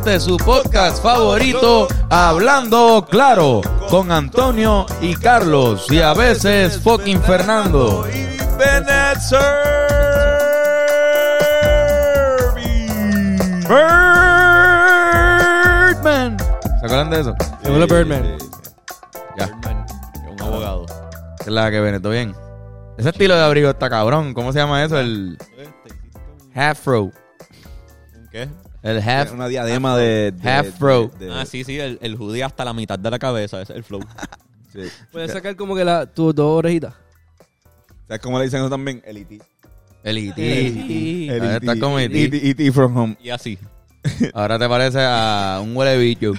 Este su podcast favorito, Hablando Claro, con Antonio y Carlos y a veces fucking Fernando. Birdman. ¿Se acuerdan de eso? Según Birdman. Ya. Un abogado. ¿Qué es la que viene? ¿Todo bien? Ese estilo de abrigo está cabrón. ¿Cómo se llama eso? El half-fro. ¿Qué? El half... Una diadema de... de- Half fro. de- de- Ah, sí, sí, el, el hoodie hasta la mitad de la cabeza, ese es el flow. sí. Puedes sacar como que la, tus dos orejitas. ¿Sabes cómo le dicen eso también? El E.T. El E El Ah, E.T. está como E.T.. E.T. E.T. from home. Y así. Ahora te parece a un huele bicho.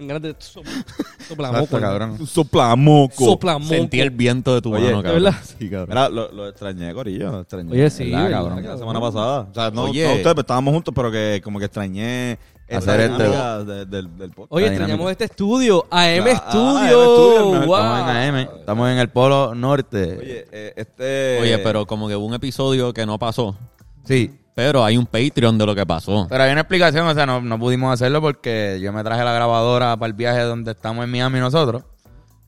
En ganas de so- soplamoco. cabrón. Soplamoco. Soplamoco. Sentí el viento de tu Oye, mano, ¿de cabrón. verdad? Sí, cabrón. Mira, lo, lo extrañé, Corillo. Lo extrañé. Oye, sí, ¿Verdad, ¿verdad, cabrón? La semana pasada. O sea, no, Oye. no ustedes, pero estábamos juntos, pero que como que extrañé Hacer este- de- del, del podcast. Oye, extrañamos este estudio. AM Ah, AM Studio. Wow. Estamos en AM. Estamos en el polo norte. Oye, eh, este... Oye, pero como que hubo un episodio que no pasó. Sí. Pero hay un Patreon de lo que pasó. Pero hay una explicación, o sea, no, no pudimos hacerlo porque yo me traje la grabadora para el viaje donde estamos en Miami nosotros.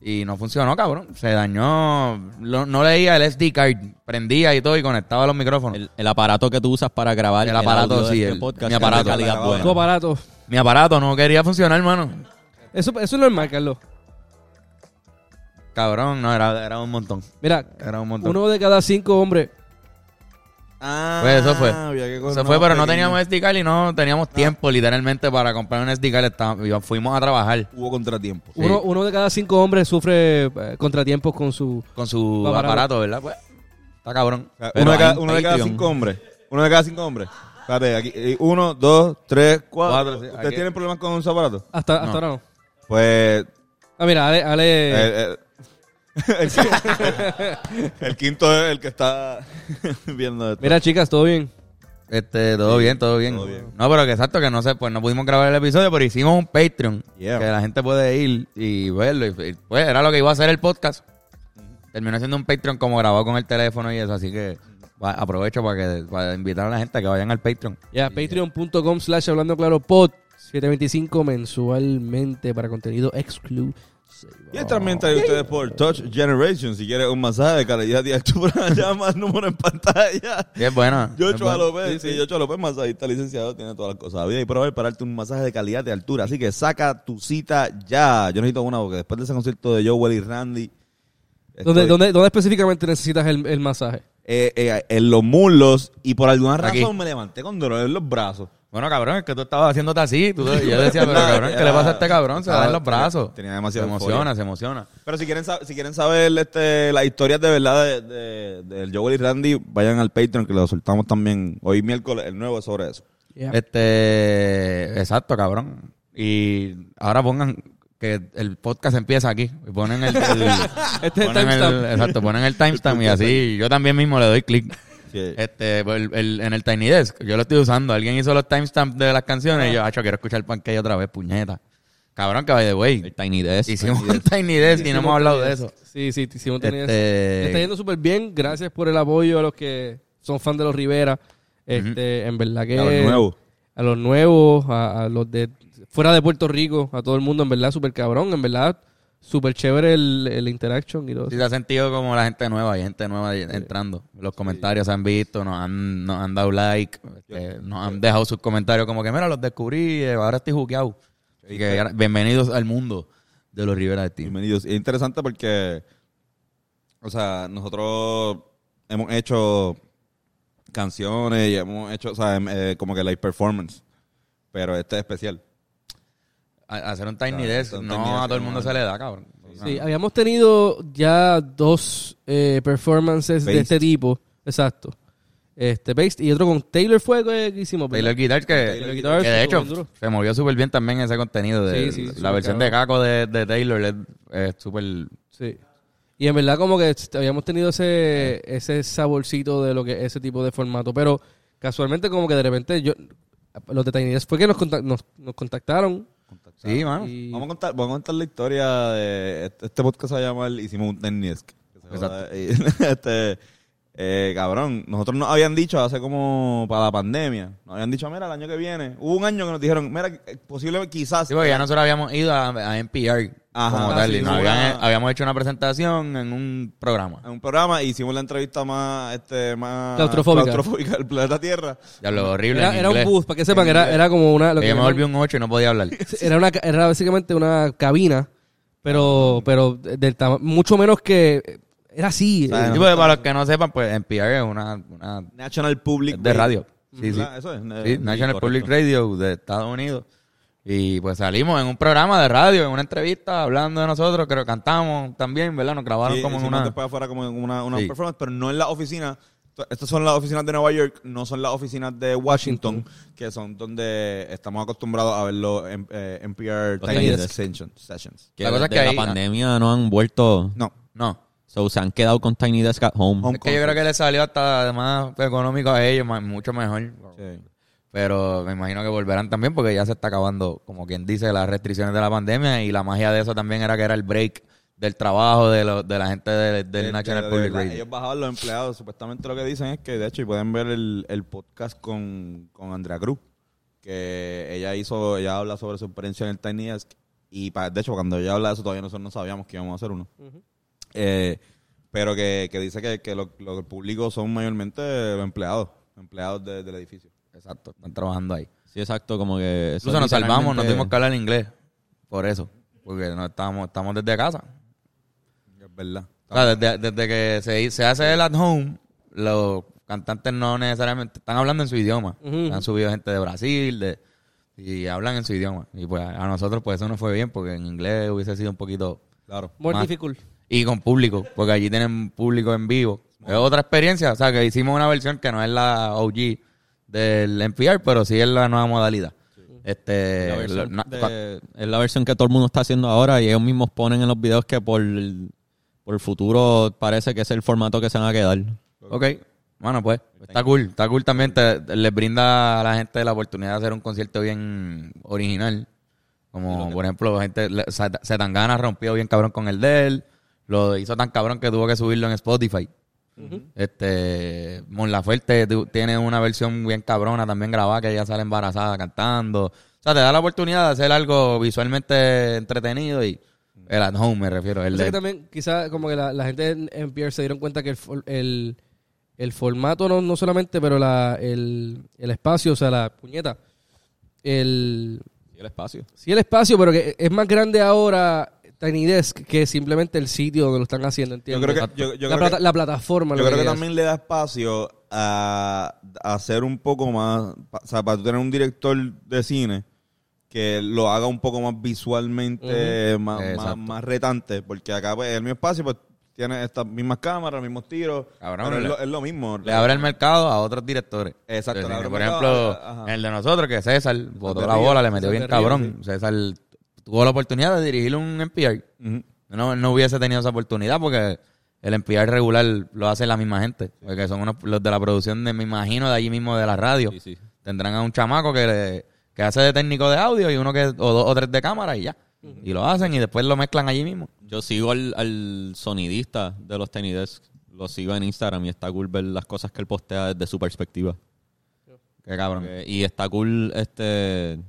Y no funcionó, cabrón. Se dañó. lo- no leía el SD card. Prendía y todo y conectaba los micrófonos. El, el aparato que tú usas para grabar El aparato, audio de sí, este el- podcast mi es de aparato. calidad Tu buena. Tu aparato. Mi aparato no quería funcionar, hermano. Eso, eso es normal, Carlos. Cabrón, no, era, era un montón. Mira, Era un montón. uno de cada cinco hombres. Ah, Pues eso fue. había que coger Se fue, pero no teníamos SD card y no teníamos tiempo literalmente para comprar un SD card. Estábamos- fuimos a trabajar Hubo contratiempo. Sí. Uno, uno de cada cinco hombres sufre eh, contratiempos con su... con su Aparato. aparato, ¿verdad? Pues, está cabrón. O sea, Pero uno, de cada, un uno de cada Patreon. cinco hombres. Uno de cada cinco hombres. Espérate, aquí. eh, Uno, dos, tres, cuatro. Cuatro, sí, ¿Ustedes aquí. tienen problemas con su aparato? Hasta, hasta No. ahora no. Pues. Ah, mira, Ale... Ale eh, eh, el, qui- el quinto es el que está viendo esto. Mira, chicas, ¿todo bien? Este, todo bien, todo bien. todo bien. No, pero que exacto, que no sé, pues no pudimos grabar el episodio, pero hicimos un Patreon. Yeah. Que la gente puede ir y verlo. Y, pues era lo que iba a hacer el podcast. Terminó siendo un Patreon como grabado con el teléfono y eso, así que va- aprovecho para que para invitar a la gente a que vayan al Patreon. Ya, patreon.com slash hablando claro pod 725 mensualmente para contenido exclusivo. Y esta también trae ustedes por Touch Generation. Si quieres un masaje de calidad y altura, llama al número en pantalla. Es buena. Yocho buena. López, sí, Yocho López, masajista licenciado, tiene todas las cosas. Vida y por haber para darte un masaje de calidad de altura. Así que saca tu cita ya. Yo necesito una porque después de ese concierto de Joel y Randy. ¿Dónde, estoy, dónde, ¿Dónde específicamente necesitas el, el masaje? eh, eh, en los muslos y por alguna Aquí. razón me levanté con dolor en los brazos. Bueno, cabrón, es que tú estabas haciéndote así. tú- yo decía, pero cabrón, ¿qué le pasa a este cabrón? Se da en los brazos. Tenía demasiado Se emociona, se emociona. Pero si quieren, si quieren saber este, las historias de verdad de, de, del Joel y Randy, vayan al Patreon que lo soltamos también hoy miércoles, el nuevo es sobre eso. Este, exacto, cabrón. Y ahora pongan que el podcast empieza aquí. Y ponen el, el- Este ponen el- timestamp. exacto, ponen el timestamp y así yo también mismo le doy clic. Sí. Este, pues, el- el- en el Tiny Desk, yo lo estoy usando. Alguien hizo los timestamps de las canciones y yo, acho, quiero escuchar Pancake otra vez, puñeta. Cabrón, que by the way. El Tiny Desk. Hicimos un Tiny Desk y no hemos hablado de eso. Sí, sí, hicimos tener Este- Está yendo súper bien. Gracias por el apoyo a los que son fan de los Rivera. Este, En verdad que... A los nuevos. A los nuevos, a, a los de fuera de Puerto Rico, a todo el mundo, en verdad, súper cabrón. En verdad, súper chévere el, el interaction y todo. Sí, se ha sentido como la gente nueva, hay gente nueva entrando. Los comentarios se han visto, nos han, nos han dado like, este, nos han dejado sus comentarios como que, mira, los descubrí, eh, ahora estoy juqueado. Así que bienvenidos al mundo de los Rivera de Team. Bienvenidos. Es interesante porque, o sea, nosotros hemos hecho canciones y hemos hecho, o sea, em- eh, como que live performance, pero este es especial. A- Hacer un Tiny Claro, Desk, un no Tiny a todo el mundo se le da, cabrón. Sí, habíamos tenido ya dos eh, performances de este tipo. Exacto. Este, based, y otro con Taylor fue que hicimos. ¿verdad? Taylor Guitar, que, Taylor Guitar, que de hecho se movió súper bien también ese contenido. De, Sí, sí, la versión de Caco de, de Taylor es súper... Sí. Y en verdad como que habíamos tenido ese, ese saborcito de lo que ese tipo de formato. Pero casualmente como que de repente yo los de Tiny Desk fue que nos, contac- nos, nos contactaron Sí, mano. Y- Vamos a contar, vamos a contar la historia de este, este podcast se va a llamar Hicimos un se Exacto. joda. Y, este, eh, cabrón, nosotros nos habían dicho hace como para la pandemia, nos habían dicho, mira, el año que viene, hubo un año que nos dijeron, mira, eh, posiblemente quizás Sí, porque ya nosotros habíamos ido a, a NPR Ajá, como tal. sí, y nos hubo habían- una- habíamos hecho una presentación en un programa. en un programa y hicimos la entrevista más, este, más Claustrofóbica. claustrofóbica del planeta Tierra. Ya lo horrible. Era, en era un inglés. booth, para que sepan, era, era como una... Lo Que yo me llaman- volví un 8 y no podía hablar. era, una, ca- era básicamente una cabina, pero, pero del tama- mucho menos que... Era así. O sea, eh, Sí, porque para los que no sepan, pues NPR es una, una National Public de radio. Sí, sí. ¿Verdad? Eso es. Sí, eh, National correcto. Public Radio de Estados Unidos. Y pues salimos en un programa de radio, en una entrevista, hablando de nosotros, creo que cantamos también, ¿verdad? Nos grabaron Sí, como en una... después afuera como en una, una Sí. performance, pero no en la oficina. Estas son las oficinas de Nueva York, no son las oficinas de Washington, que son donde estamos acostumbrados a verlo en eh, NPR Los Tiny Sessions. Que La cosa es que la ahí- pandemia no han vuelto. No. No. So, se han quedado con Tiny Desk at Home. Home Es que yo creo que le salió hasta además económico a ellos, ma- mucho mejor. Sí. Pero me imagino que volverán también porque ya se está acabando, como quien dice, las restricciones de la pandemia y la magia de eso también era que era el break del trabajo de, lo- de la gente de- del De- National de- de Public Radio. Ellos bajaban los empleados. Supuestamente lo que dicen es que, de hecho, y pueden ver el, el podcast con, con Andrea Cruz, que ella hizo, ella habla sobre su experiencia en el Tiny Desk. Y pa- de hecho, cuando ella habla de eso, todavía nosotros no sabíamos que íbamos a hacer uno. Eh, pero que, que dice que, que lo, lo del público son mayormente los empleados, empleados de- del edificio. Exacto, están trabajando ahí. Sí, exacto, como que... Incluso nos salvamos, no tuvimos que hablar inglés por eso, porque no estábamos, estamos desde casa. Es verdad. O sea, desde, desde que se, se hace el at home, los cantantes no necesariamente están hablando en su idioma. Han subido gente de Brasil de, y hablan en su idioma. Y pues a nosotros pues eso no fue bien porque en inglés hubiese sido un poquito... Claro. more más- difficult. Y con público, porque allí tienen público en vivo. Es otra experiencia, o sea que hicimos una versión que no es la OG del NPR, pero sí es la nueva modalidad. Este, La versión de- es la versión que todo el mundo está haciendo ahora y ellos mismos ponen en los videos que por el, por el futuro parece que es el formato que se van a quedar. Ok, bueno, pues está cool. Está cool también. Te, les brinda a la gente la oportunidad de hacer un concierto bien original. Como, por ejemplo, gente, le- Zet- Zetangana rompió bien cabrón con el de él. Lo hizo tan cabrón que tuvo que subirlo en Spotify. Este, Mon Laferte tiene una versión bien cabrona también grabada que ella sale embarazada cantando. O sea, te da la oportunidad de hacer algo visualmente entretenido y el at home me refiero. El sé de- que también, quizás como que la, la gente en NPR se dieron cuenta que el, el, el formato no, no solamente, pero la, el, el espacio, o sea, la puñeta. El, el espacio. sí, el espacio, pero que es más grande ahora Tiny Desk que simplemente el sitio donde lo están haciendo, Yo ¿entiendes? creo que, yo, yo la, creo plata- que- la plataforma. Yo lo creo que que también le da espacio a, a hacer un poco más, pa- o sea, para tú tener un director de cine que lo haga un poco más visualmente, más, más, Exacto. más retante, porque acá pues, el mismo espacio pues tiene estas mismas cámaras, los mismos tiros, Cabrón, pero es lo, es lo mismo. le abre el mercado a otros directores. Exacto, Por mercado ejemplo, ajá. el de nosotros, que César botó la bola, le metió bien cabrón. César tuvo la oportunidad de dirigir un NPR. No, no hubiese tenido esa oportunidad porque el NPR regular lo hace la misma gente. Porque son unos, los de la producción, de, me imagino, de allí mismo de la radio. Sí, sí. Tendrán a un chamaco que, le- que hace de técnico de audio y uno que, o dos o tres de cámara y ya. Y lo hacen y después lo mezclan allí mismo. Yo sigo al, al sonidista de los Tiny Desk. Lo sigo en Instagram y está cool ver las cosas que él postea desde su perspectiva. Qué cabrón. Eh, y está cool este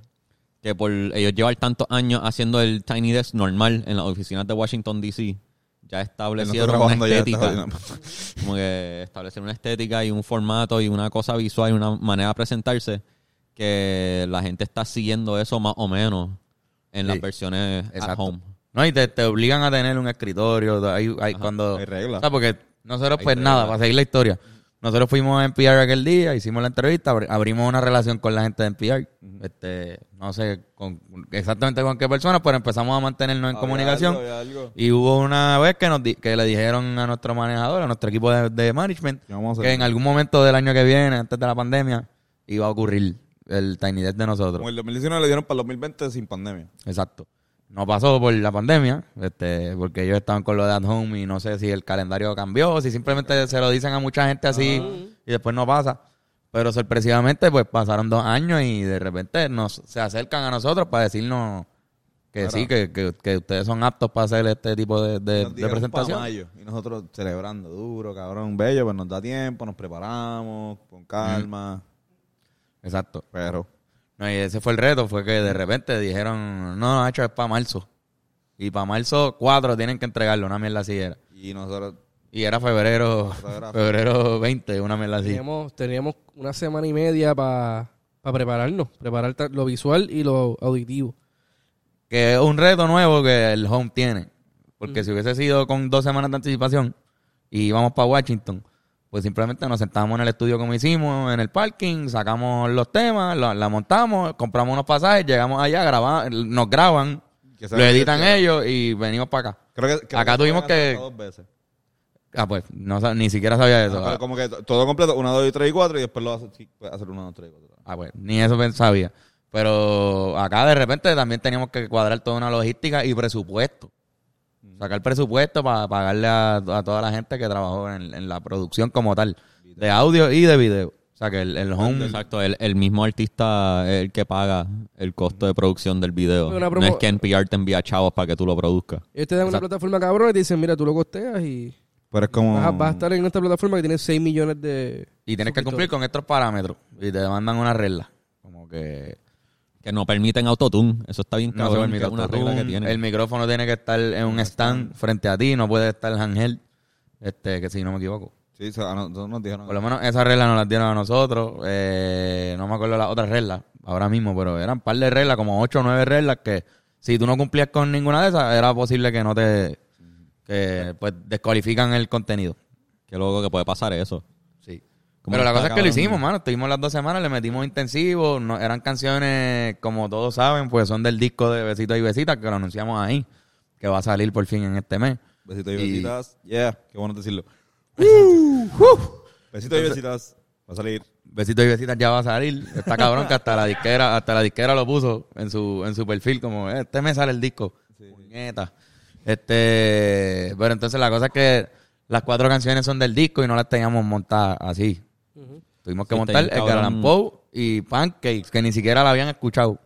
que por ellos llevar tantos años haciendo el Tiny Desk normal en las oficinas de Washington DC, ya establecieron una estética. está como que establecieron una estética y un formato y una cosa visual y una manera de presentarse que la gente está siguiendo eso más o menos en las versiones at exacto. home. No, y te, te obligan a tener un escritorio. Hay, hay cuando, hay reglas. O sea, porque nosotros, Hay pues reglas. nada, para seguir la historia. Nosotros fuimos a NPR aquel día, hicimos la entrevista, abri- abrimos una relación con la gente de NPR. este, no sé con, exactamente con qué persona, pero empezamos a mantenernos en comunicación. algo, había algo. Y hubo una vez que nos di- que le dijeron a nuestro manejador, a nuestro equipo de, de management, ¿Qué vamos a que en algún momento del año que viene, antes de la pandemia, iba a ocurrir el Tiny Desk de nosotros. Como el 2019 le dieron para el 2020 sin pandemia. Exacto. No pasó por la pandemia, este, porque ellos estaban con lo de at home y no sé si el calendario cambió, si simplemente se lo dicen a mucha gente así y después no pasa. Pero sorpresivamente, pues pasaron dos años y de repente nos se acercan a nosotros para decirnos que sí, que, que, que ustedes son aptos para hacer este tipo de, de, presentación. mayo, y nosotros celebrando duro, cabrón, bello, pues nos da tiempo, nos preparamos con calma, Exacto. pero No, y ese fue el reto, fue que de repente dijeron, no, no, hecho es para marzo. Y para marzo 4 tienen que entregarlo, una mierda así era. y nosotros Y era febrero, febrero 20, una mierda así. Teníamos, teníamos una semana y media para prepararnos, preparar lo visual y lo auditivo. Que es un reto nuevo que el home tiene. Porque si hubiese sido con dos semanas de anticipación y íbamos para Washington, pues simplemente nos sentamos en el estudio como hicimos, en el parking, sacamos los temas, lo- la montamos, compramos unos pasajes, llegamos allá, grabamos, nos graban, lo editan que- ellos y venimos para acá. creo que creo Acá que tuvimos que- dos veces. Ah, pues, no, ni siquiera sabía eso. Ah, pero como que to- todo completo, 1, 2 y 3 y 4 y después lo hace, sí, hacer 1, 2, 3 y 4. Ah, pues, ni eso sabía. Pero acá de repente también teníamos que cuadrar toda una logística y presupuesto. Sacar presupuesto para pagarle a, a toda la gente que trabajó en, en la producción como tal, de audio y de video. O sea, que el, el home... Exacto, el, el mismo artista es el que paga el costo de producción del video. No es que NPR te envía chavos para que tú lo produzcas. Ellos te dan una plataforma cabrón y te dicen, mira, tú lo costeas y Pero es como... vas, a, vas a estar en esta plataforma que tiene 6 millones de... Y tienes que cumplir con estos parámetros. Y te mandan una regla. Como que... Que no permiten autotune. Eso está bien No se cabrón, permite que una regla que autotune, tiene. El micrófono tiene que estar en un stand frente a ti. No puede estar handheld. Este, que si no me equivoco. Sí, o sea, a nosotros nos dijeron... Por lo menos esa regla nos las dieron a nosotros. Eh, no me acuerdo las otras reglas ahora mismo, pero eran un par de reglas, como ocho o nueve reglas que si tú no cumplías con ninguna de esas, era posible que no te... que pues descualifican el contenido. Qué loco que puede pasar eso. Sí. Pero la cosa es que lo hicimos, mano. Estuvimos las dos semanas, le metimos intensivo. No, eran canciones, como todos saben, pues son del disco de Besitos y Besitas, que lo anunciamos ahí, que va a salir por fin en este mes. Besitos y Y- besitas. Yeah, qué bueno decirlo. Besitos y besitas. Va a salir. Besitos y Besitas ya va a salir. Está cabrón que hasta la disquera, hasta la disquera lo puso en su, en su perfil, como, "Eh, este mes sale el disco. Puñeta. Este, pero entonces la cosa es que las cuatro canciones son del disco y no las teníamos montadas así. Tuvimos que Sí, montar cabrón. Allan Poe y Pancakes, que ni siquiera la habían escuchado.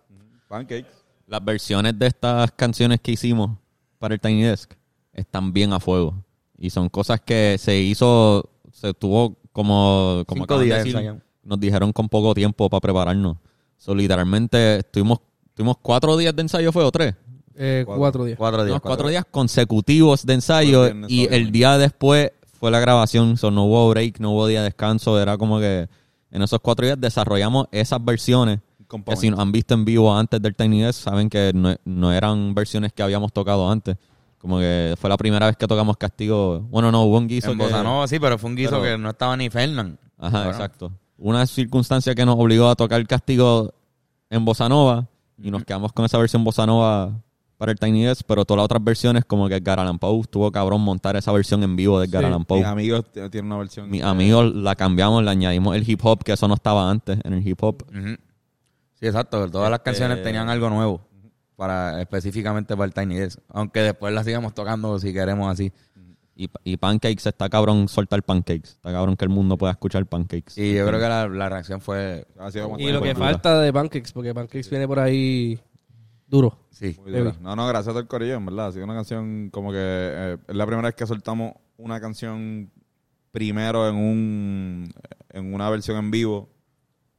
Pancakes. Las versiones de estas canciones que hicimos para el Tiny Desk están bien a fuego. Y son cosas que se hizo, se tuvo como, como Cinco de días decir, nos dijeron con poco tiempo para prepararnos. So, literalmente estuvimos, tuvimos cuatro días de ensayo, ¿fue o tres? Eh, Cuatro. cuatro días. Cuatro días. Cuatro días consecutivos de ensayo viernes, y el día después fue la grabación, so, no hubo break, no hubo día de descanso, era como que en esos cuatro días desarrollamos esas versiones que si nos han visto en vivo antes del Tiny Desk saben que no, no eran versiones que habíamos tocado antes. Como que fue la primera vez que tocamos Castigo. Bueno, no, hubo un guiso En que... Nova, sí, pero fue un guiso Pero- que no estaba ni Fernán. Ajá, exacto. Una circunstancia que nos obligó a tocar Castigo en Bossa Nova y nos quedamos con esa versión Bossa Nova para el Tiny Desk, pero todas las otras versiones como que Edgar Allan Poe tuvo cabrón montar esa versión en vivo de Edgar Sí. Allan Poe. Mis amigos tienen una versión. Mis amigos la cambiamos, le añadimos el hip hop, que eso no estaba antes en el hip hop. Sí, exacto. Todas las Este- canciones tenían algo nuevo para específicamente para el Tiny Desk. Aunque después las sigamos tocando si queremos así. Y, y Pancakes está cabrón soltar Pancakes. Está cabrón que el mundo pueda escuchar Pancakes. Y yo creo que la, la reacción fue... Ha sido como- Y lo que falta de Pancakes, porque Pancakes viene por ahí duro. Sí. dura. No, no, gracias al corillo, en verdad. Ha sido una canción como que eh, es la primera vez que soltamos una canción primero en un en una versión en vivo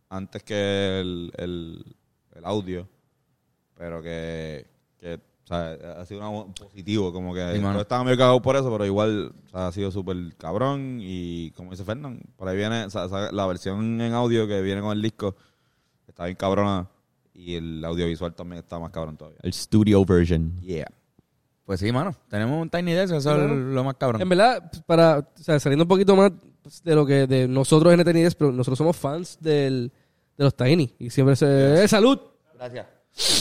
antes que el, el, el audio. Pero que, que o sea, ha sido una- positivo, como que Sí, yo estaba medio cagado por eso, pero igual o sea, ha sido súper cabrón y como dice Fernán, por ahí viene o sea, la versión en audio que viene con el disco, está bien cabrona y el audiovisual también está más cabrón todavía. El studio version. Yeah. Pues sí, mano. Tenemos un Tiny Desk, eso Claro. es lo más cabrón. En verdad, para, o sea, saliendo un poquito más de lo que de nosotros en Tiny Desk, pero nosotros somos fans del, de los Tiny. Y siempre se... ¡Eh, ¡Salud! Gracias.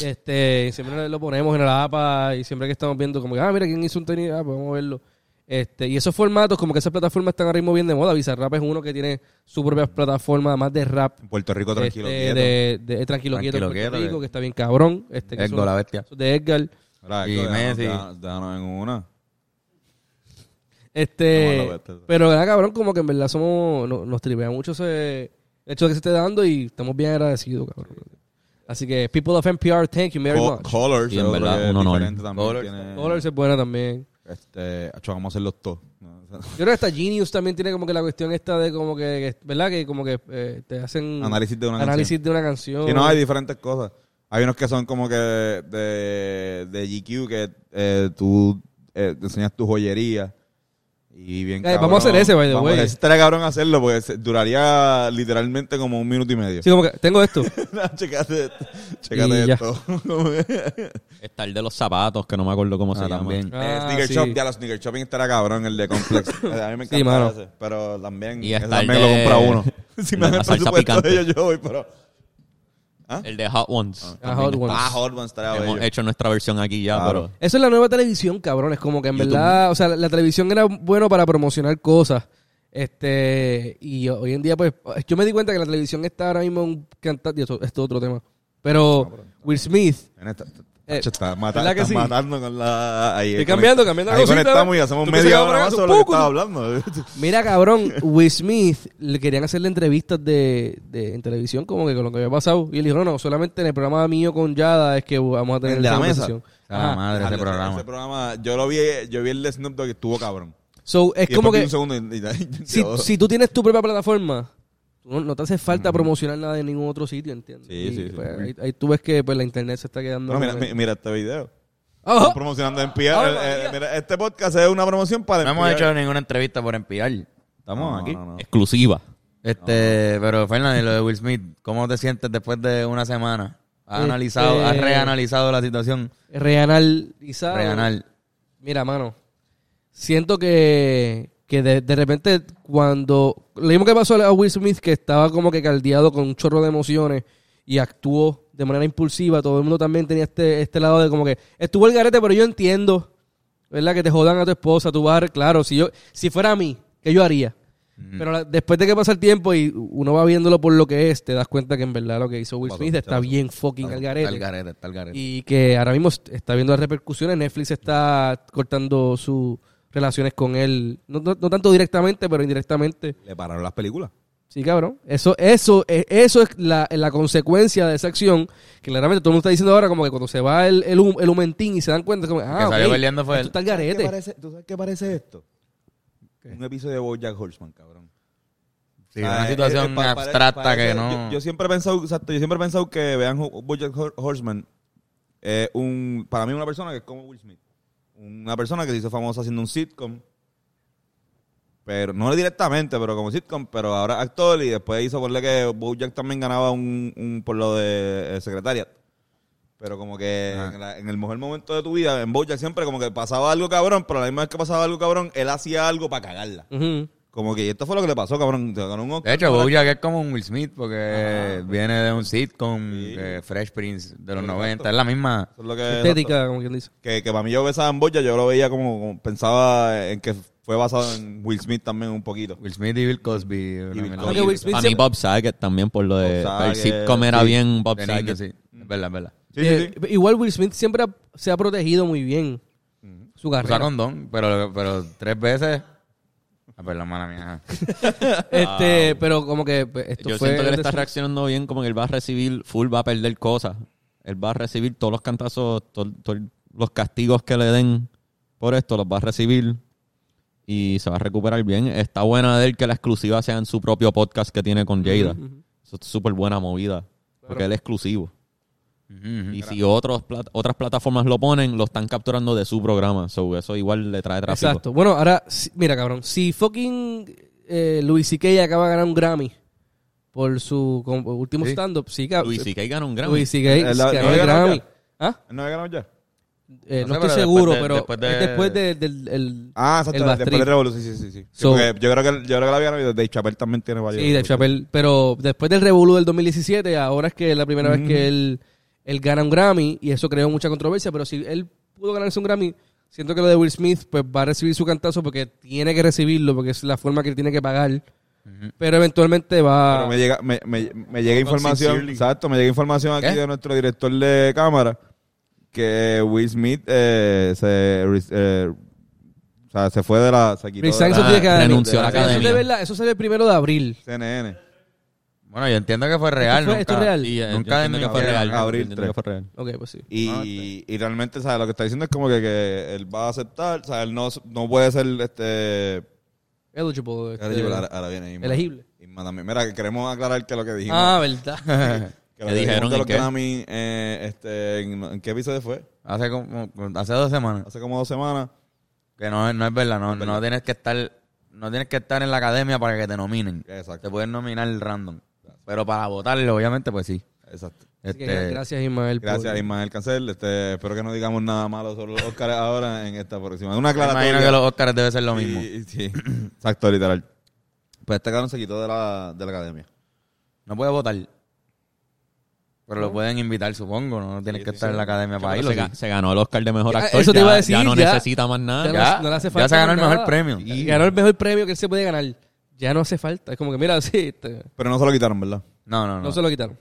Este, y siempre lo ponemos en la APA y siempre que estamos viendo como que, ah, mira, ¿quién hizo un Tiny? Ah, pues vamos a verlo. Este, y esos formatos, como que esas plataformas están a ritmo bien de moda. Bizarrap es uno que tiene su propia plataforma más de rap. En Puerto Rico tranquilo, este, quieto. de, de- Tranquilo, Quieto, en Tranquilo, Puerto Quieto, Rico, que- que está bien cabrón. Este, que Edgo, son- la bestia. de Edgar. Mira, y déjanos- Messi. en una. Este, Vamos a ver, este. pero era cabrón, como que en verdad somos, no- nos tripea mucho ese hecho de que se esté dando y estamos bien agradecidos, cabrón. Así que, people of NPR, thank you very Co- much. Colors, Y en verdad, un honor. Colors. tiene- Colors es buena también. Este, vamos a hacerlos todos. Yo creo que hasta Genius también tiene como que la cuestión esta de como que, ¿verdad? Que como que eh, te hacen Análisis de una análisis de una canción. Sí, no, hay diferentes cosas. Hay unos que son como que de, de GQ que eh, tú eh, te enseñas tu joyería. Y bien Eh, cabrón. vamos a hacer ese, by the Vamos, way. ese estaría cabrón hacerlo porque duraría literalmente como un minuto y medio. Sí, como que tengo esto. chécate esto. Chécate Y ya. esto. Está el de los zapatos, que no me acuerdo cómo Ah, se llama. también. Ah, Eh, sneaker sí. Shop, ya los Sneaker Shopping estará cabrón, el de Complex. Eh, A mí me encanta Sí, mano. ese, pero también, Y también lo de- compra uno. si me dan el presupuesto de picante. ellos, yo voy, pero... El de Hot Ones. Ah, Hot Ones. Ah, Hot Ones Hemos bello. hecho nuestra versión aquí ya, Claro. Eso es la nueva televisión, cabrón. Es como que en YouTube. verdad, o sea, la televisión era bueno para promocionar cosas. Este, y hoy en día, pues, yo me di cuenta que la televisión está ahora mismo un cantante, y esto, esto es otro tema. Pero Will Smith, En esta- Eh, está, mata- matando con la... Ahí, Estoy cambiando, cambiando la Ahí cosita. conectamos y hacemos media hora más sobre lo que estaba hablando. mira, cabrón, Will Smith le querían hacerle entrevistas de, de- en televisión, como que con lo que había pasado. Y él dijo, no, no, solamente en el programa mío con Yada es que vamos a tener ¿El de esa la mesa? Ah, madre, ese programa. Ese programa, yo lo vi, yo vi el de Snoop Dogg que estuvo cabrón. So, es y como que un segundo y, y- y- si, si tú tienes tu propia plataforma, no, no te hace falta promocionar nada en ningún otro sitio, ¿entiendes? Sí, Y, sí, sí. pues, ahí, ahí tú ves que pues, la internet se está quedando... No, mira, mi- mira este video. ¡Oh! Están promocionando en PR. ¡Ay, Eh, María! eh, mira, este podcast es una promoción para No hemos NPR. hecho ninguna entrevista por enviar. Estamos No, aquí. no, no. Exclusiva. Este, pero Fernández, lo de Will Smith, ¿cómo te sientes después de una semana? ¿Has Este- analizado, has reanalizado la situación? Reanalizado. Reanal. Mira, mano, siento que, que de, de repente cuando... Lo mismo que pasó a Will Smith, que estaba como que caldeado con un chorro de emociones y actuó de manera impulsiva, todo el mundo también tenía este, este lado de como que estuvo el garete, pero yo entiendo, ¿verdad? Que te jodan a tu esposa, tú vas a... Claro, si yo si fuera a mí, ¿qué yo haría? Pero la- después de que pasa el tiempo y uno va viéndolo por lo que es, te das cuenta que en verdad lo que hizo Will Smith está bien fucking al garete. el garete, el garete. Y que ahora mismo está viendo las repercusiones. Netflix está cortando sus relaciones con él. No, no- no tanto directamente, pero indirectamente. Le pararon las películas. Sí, cabrón. Eso, eso, eh, eso es la, la consecuencia de esa acción. Que claramente todo el mundo está diciendo ahora como que cuando se va el, el, hum- el humentín y se dan cuenta como, ah, que salió ok, peleando fue esto él. está ¿Qué garete. parece- ¿Tú sabes qué parece esto? Un episodio de BoJack Horseman, cabrón. Sí, Ah, una eh, situación eh, pa- pare- abstracta parece- que no... Yo, yo siempre he pensado, exacto, yo siempre he pensado que vean BoJack Hor- Horseman es un, para mí una persona que es como Will Smith, una persona que se hizo famosa haciendo un sitcom, pero no directamente, pero como sitcom, pero ahora actor y después hizo por que BoJack también ganaba un, un por lo de eh, Secretariat. Pero como que en, la- en el mejor momento de tu vida, en BoJack siempre como que pasaba algo cabrón, pero a la misma vez que pasaba algo cabrón, él hacía algo para cagarla. Como que y esto fue lo que le pasó, cabrón. Un Oscar De hecho, Bojack es como un Will Smith porque viene de un sitcom, Sí. de Fresh Prince de los Exacto. 90. Es la misma... Es lo que, Estética, como quien dice. Que, que para mí yo besaba en Boya, yo lo veía como, como pensaba en que fue basado en Will Smith también un poquito. Will Smith y Bill Cosby. Bill Will Smith A mí Bob Saget también por lo de... Bob el Saget, sitcom era sí. bien Bob Saget. sí. Es verdad, es verdad. Sí, sí, Eh, sí. Igual Will Smith siempre ha- se ha protegido muy bien su Usa carrera. condón, pero, pero tres veces... Ah, perdón, mala mía. Este, pero como que pues, esto Yo fue siento que él está reaccionando bien, como que él va a recibir, full va a perder cosas. Él va a recibir todos los cantazos, to- to- los castigos que le den por esto, los va a recibir y se va a recuperar bien. Está buena de él que la exclusiva sea en su propio podcast que tiene con Jada. Eso es súper buena movida, porque él es exclusivo. Y si otros plat- otras plataformas lo ponen, lo están capturando de su programa. So, eso igual le trae tráfico. Exacto. Bueno, ahora, si- mira, cabrón, si fucking eh, Louis C.K. acaba de ganar un Grammy por su com- último Sí. stand-up, sí, cabrón. Luis C.K. ganó un Grammy. Louis C.K. ¿El- ganó no el Grammy. ya? ¿Ah? ¿No había ganado ya? Eh, No no, sé, estoy seguro, de- pero después de- es después de- del... el- Ah, exacto, el después de Revolution, sí, sí, sí. sí. So- yo creo que yo creo que la había ganado y Dave Chappelle también tiene varios. Sí, Dave Chappelle. Pero después del Revolu del 2017, ahora es que es la primera vez que él, él gana un Grammy y eso creó mucha controversia. Pero si él pudo ganarse un Grammy, siento que lo de Will Smith pues va a recibir su cantazo porque tiene que recibirlo, porque es la forma que él tiene que pagar. Pero eventualmente va... Pero me llega, me, me, me llega información, exacto, me llega información aquí ¿Qué? de nuestro director de cámara que Will Smith eh, se, eh, o sea, se fue de la, se quitó de la renunció a la Eso es de academia. verdad, eso sale el primero de abril. CNN. Bueno, yo entiendo que fue real. fue- nunca, esto es real? Y, Nunca entiendo que fue real. Abril yo entiendo que 3. fue real. Ok, pues sí. Y, y realmente, ¿sabes? Lo que está diciendo es como que, que él va a aceptar, o sea, él no, no puede ser este Eligible. este, elegible. Ahora, ahora viene Isma. elegible. Isma también. Mira, que queremos aclarar que lo que dijimos. Ah, verdad. que ¿qué dijeron? de ¿En los qué? Grammy, eh, este, en, ¿en qué episodio fue? Hace como, hace dos semanas. Hace como dos semanas. Que no, es- no es verdad, no, no tienes que estar, no tienes que estar en la academia para que te nominen. Exacto. Te pueden nominar random. Pero para votarlo, obviamente, pues sí. Exacto. Este, gracias, Ismael. por- Gracias, Ismael Cancel. Este, espero que no digamos nada malo sobre los Oscars ahora en esta próxima. Una aclaratoria. imagino que los Oscars debe ser lo mismo. y- Sí, exacto, literal. Pues este cabrón se quitó de la, de la academia. No puede votar. Pero lo pueden invitar, supongo. No tienes que estar en la academia para irlo. se, sí. ga- se ganó el Oscar de mejor Ya, actor. eso te ya- iba a decir, Ya no ya- necesita más nada. Ya, Ya, no, no le hace ya falta se ganó el mejor nada. premio. Y ganó el mejor premio que él se puede ganar. Ya no hace falta. Es como que, mira, sí, este, Pero no se lo quitaron, ¿verdad? No, no, no. no. se lo quitaron.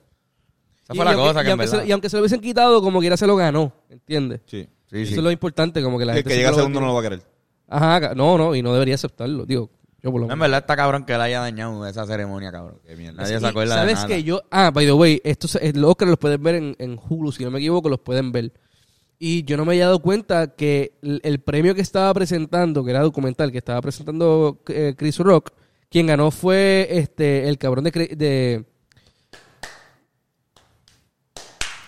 Esa Y- fue y la aunque- cosa y que en aunque, se, y aunque se lo hubiesen quitado, como quiera se lo ganó. ¿Entiendes? Sí. Sí, sí. Eso es lo importante, como que la el gente que sí llega lo- segundo no lo va a querer. Ajá, no, no, y no debería aceptarlo. Digo, yo por lo No, en verdad está cabrón que él haya dañado esa ceremonia, cabrón. Qué mierda. Nadie Y se acuerda de ¿Sabes nada. que yo? Ah, by the way, estos, eh, los Oscars los pueden ver en, en Hulu, si no me equivoco, los pueden ver. Y yo no me había dado cuenta que el, el premio que estaba presentando, que era documental, que estaba presentando eh, Chris Rock, quien ganó fue este el cabrón de,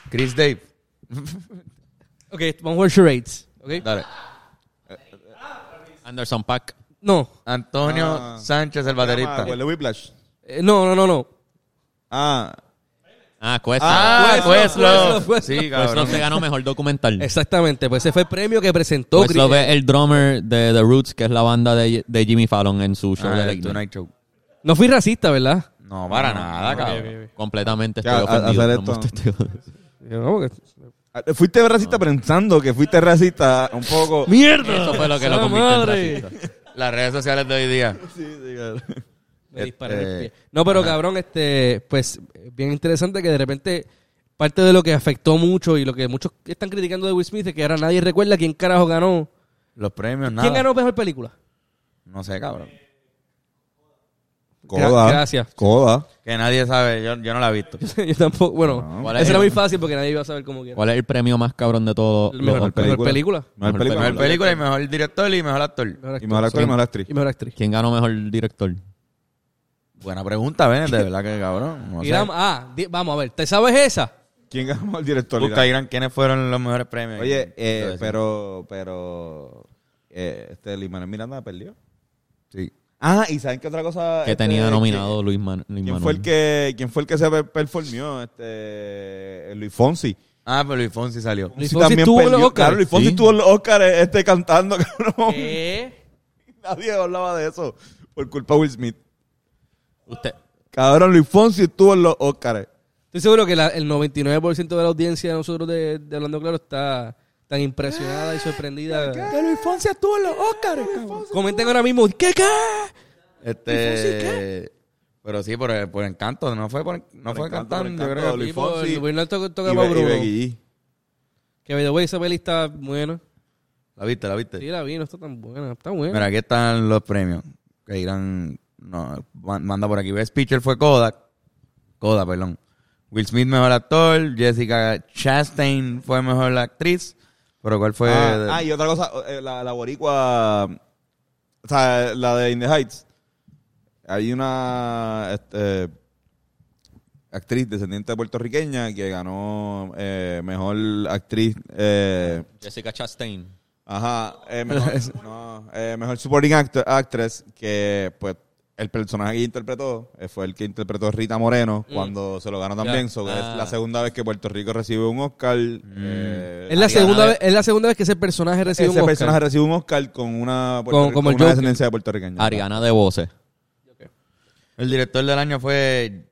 Chris Dave. Ok, vamos a ver charades. ¿ok? Dale. Anderson Pack. No, Antonio Ah. Sánchez, el baterista. Whiplash. eh, no, no, no, no. Ah, Ah, Cuesta. Ah, Questlove, Questlove. Questlove, Questlove. Sí, Questlove cabrón. se ganó mejor documental. Exactamente, pues ese fue el premio que presentó Questlove Chris- es el drummer de The Roots, que es la banda de, de Jimmy Fallon en su show Ah, de Late Night. Tonight Show. No fui racista, ¿verdad? No, para nada, cabrón. Completamente Ya, estoy a- ofendido. hacer no me esto. estoy- no, porque- Ah, Fuiste racista pensando que fuiste racista un poco. ¡Mierda! Eso fue lo que lo ¡Ah, convirtió en madre! racista. Las redes sociales de hoy día. Sí, sí, claro. Me disparé en el Este, pie. No, pero cabrón, este, pues, bien interesante que de repente parte de lo que afectó mucho y lo que muchos están criticando de Will Smith es que ahora nadie recuerda quién carajo ganó. Los premios, nada. ¿Quién ganó mejor película? No sé, cabrón. Coda. gracias. Coda. Que nadie sabe. Yo, yo no la he visto. Yo tampoco, bueno, No. ¿Cuál es eso era muy fácil porque nadie iba a saber cómo quiera. ¿Cuál es el premio más cabrón de El los mejor, Oscars? mejor película. Mejor Mejor película. Mejor película y mejor director y mejor actor. Mejor Y mejor actor y mejor actriz. Y mejor actriz. ¿Quién ganó mejor director? Buena pregunta, ven, de verdad que cabrón. No sé. Irán- ah, di- vamos a ver, ¿te sabes esa? ¿Quién ganó el director? Busca, Irán, quiénes fueron los mejores premios. Oye, eh, pero, pero, eh, este, Lin-Manuel Miranda perdió. Sí. Ah, y ¿saben qué otra cosa? Que Este, tenía nominado ¿quién- Luis, Man Luis ¿Quién Manuel. fue el que, quién fue el que se per- performió? Este, Luis Fonsi. Ah, pero Luis Fonsi salió. Luis Fonsi también en los perdió. Oscars. Claro, Luis Fonsi Sí. en los Oscars este, cantando, cabrón. ¿Qué? Nadie hablaba de eso por culpa de Will Smith. Usted. Cabrón, Luis Fonsi estuvo en los Oscars. Estoy seguro que la- el 99% de la audiencia de nosotros de, de Hablando Claro está tan impresionada y sorprendida. Que Luis Fonsi estuvo en los Oscars. Comenten ahora mismo, ¿qué qué? Este. Pero sí, por, por encanto, no fue por, no Por fue Encanto, cantando, por yo creo. Luis Sí, por- Fonsi Luis Bernal toca- toca Y, Bruno. Que by the way, esa peli está buena. La viste, la viste. Sí, la vi, no está tan buena. Está buena. Mira, aquí están los premios. Que Irán no, man- manda por aquí. Best Picture fue Kodak. Kodak, perdón. Will Smith, mejor actor. Jessica Chastain fue mejor actriz. Pero ¿cuál fue? ah, de- ah, y otra cosa, eh, la, la boricua, o sea, la de In the Heights. Hay una este, actriz descendiente puertorriqueña que ganó eh, mejor actriz, eh, Jessica Chastain. ajá, eh, mejor, no, eh, mejor supporting actor, actress, que pues el personaje que interpretó eh, fue el que interpretó Rita Moreno cuando se lo ganó también. Ya. so que Ah. Es la segunda vez que Puerto Rico recibe un Oscar. eh, es, la Ariana segunda vez, es la segunda vez que ese personaje recibe ese un Oscar. personaje recibe un Oscar con una, Con- puertorri- como con el una Joker. descendencia de puertorriqueña. Ariana de Voce. El director del año fue.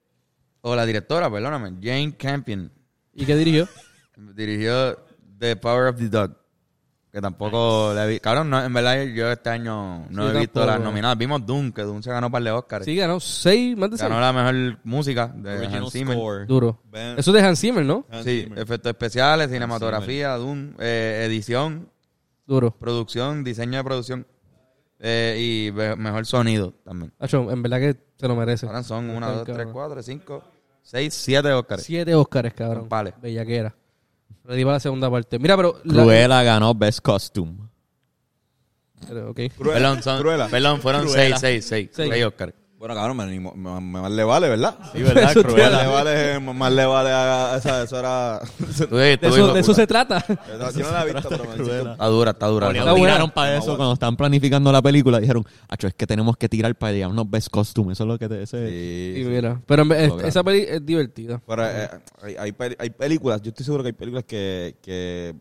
O la directora, perdóname. Jane Campion. ¿Y qué dirigió? Dirigió The Power of the Dog. Que tampoco le vi. Cabrón, no, en verdad yo este año no Sí, he visto tampoco. las nominadas. Vimos Doom, que Doom se ganó un par de Oscars. Sí, ganó seis, más de seis. Ganó la mejor música de Original Hans Zimmer. score. Duro. Ben- Eso es de Hans Zimmer, ¿no? Hans Sí, Zimmer. efectos especiales, cinematografía, Doom, eh, edición, Duro. producción, diseño de producción. Eh, y mejor sonido también. Acho, en verdad que se lo merece. Ahora son Está 1, 2, 3, cabrón. 4, 5, 6, 7 Oscars. Siete Oscars, cabrón. Vale. Bellaquera. Ready para la segunda parte. Mira, pero... la- Cruella ganó Best Costume. pero, ok. Perdón, son, Cruella. perdón, fueron Cruella. 6, 6, 6. Seis. 6 Oscars. Bueno, cabrón, me, me- me- más le vale, ¿verdad? Sí, ¿verdad? Eso te Más le vale, más le vale a, esa- eso era... Tú, tú, De eso, de eso se trata. Yo no la he visto, pero me. Está dura, está dura. Buena. tiraron para eso cuando estaban planificando la película. Dijeron, Acho, es que tenemos que tirar para llevarnos Best Costume. Eso es lo que te. Y Sí, mira, pero en vez- Logra. esa peli es divertida. Pero eh, hay, hay, hay películas, yo estoy seguro que hay películas que, que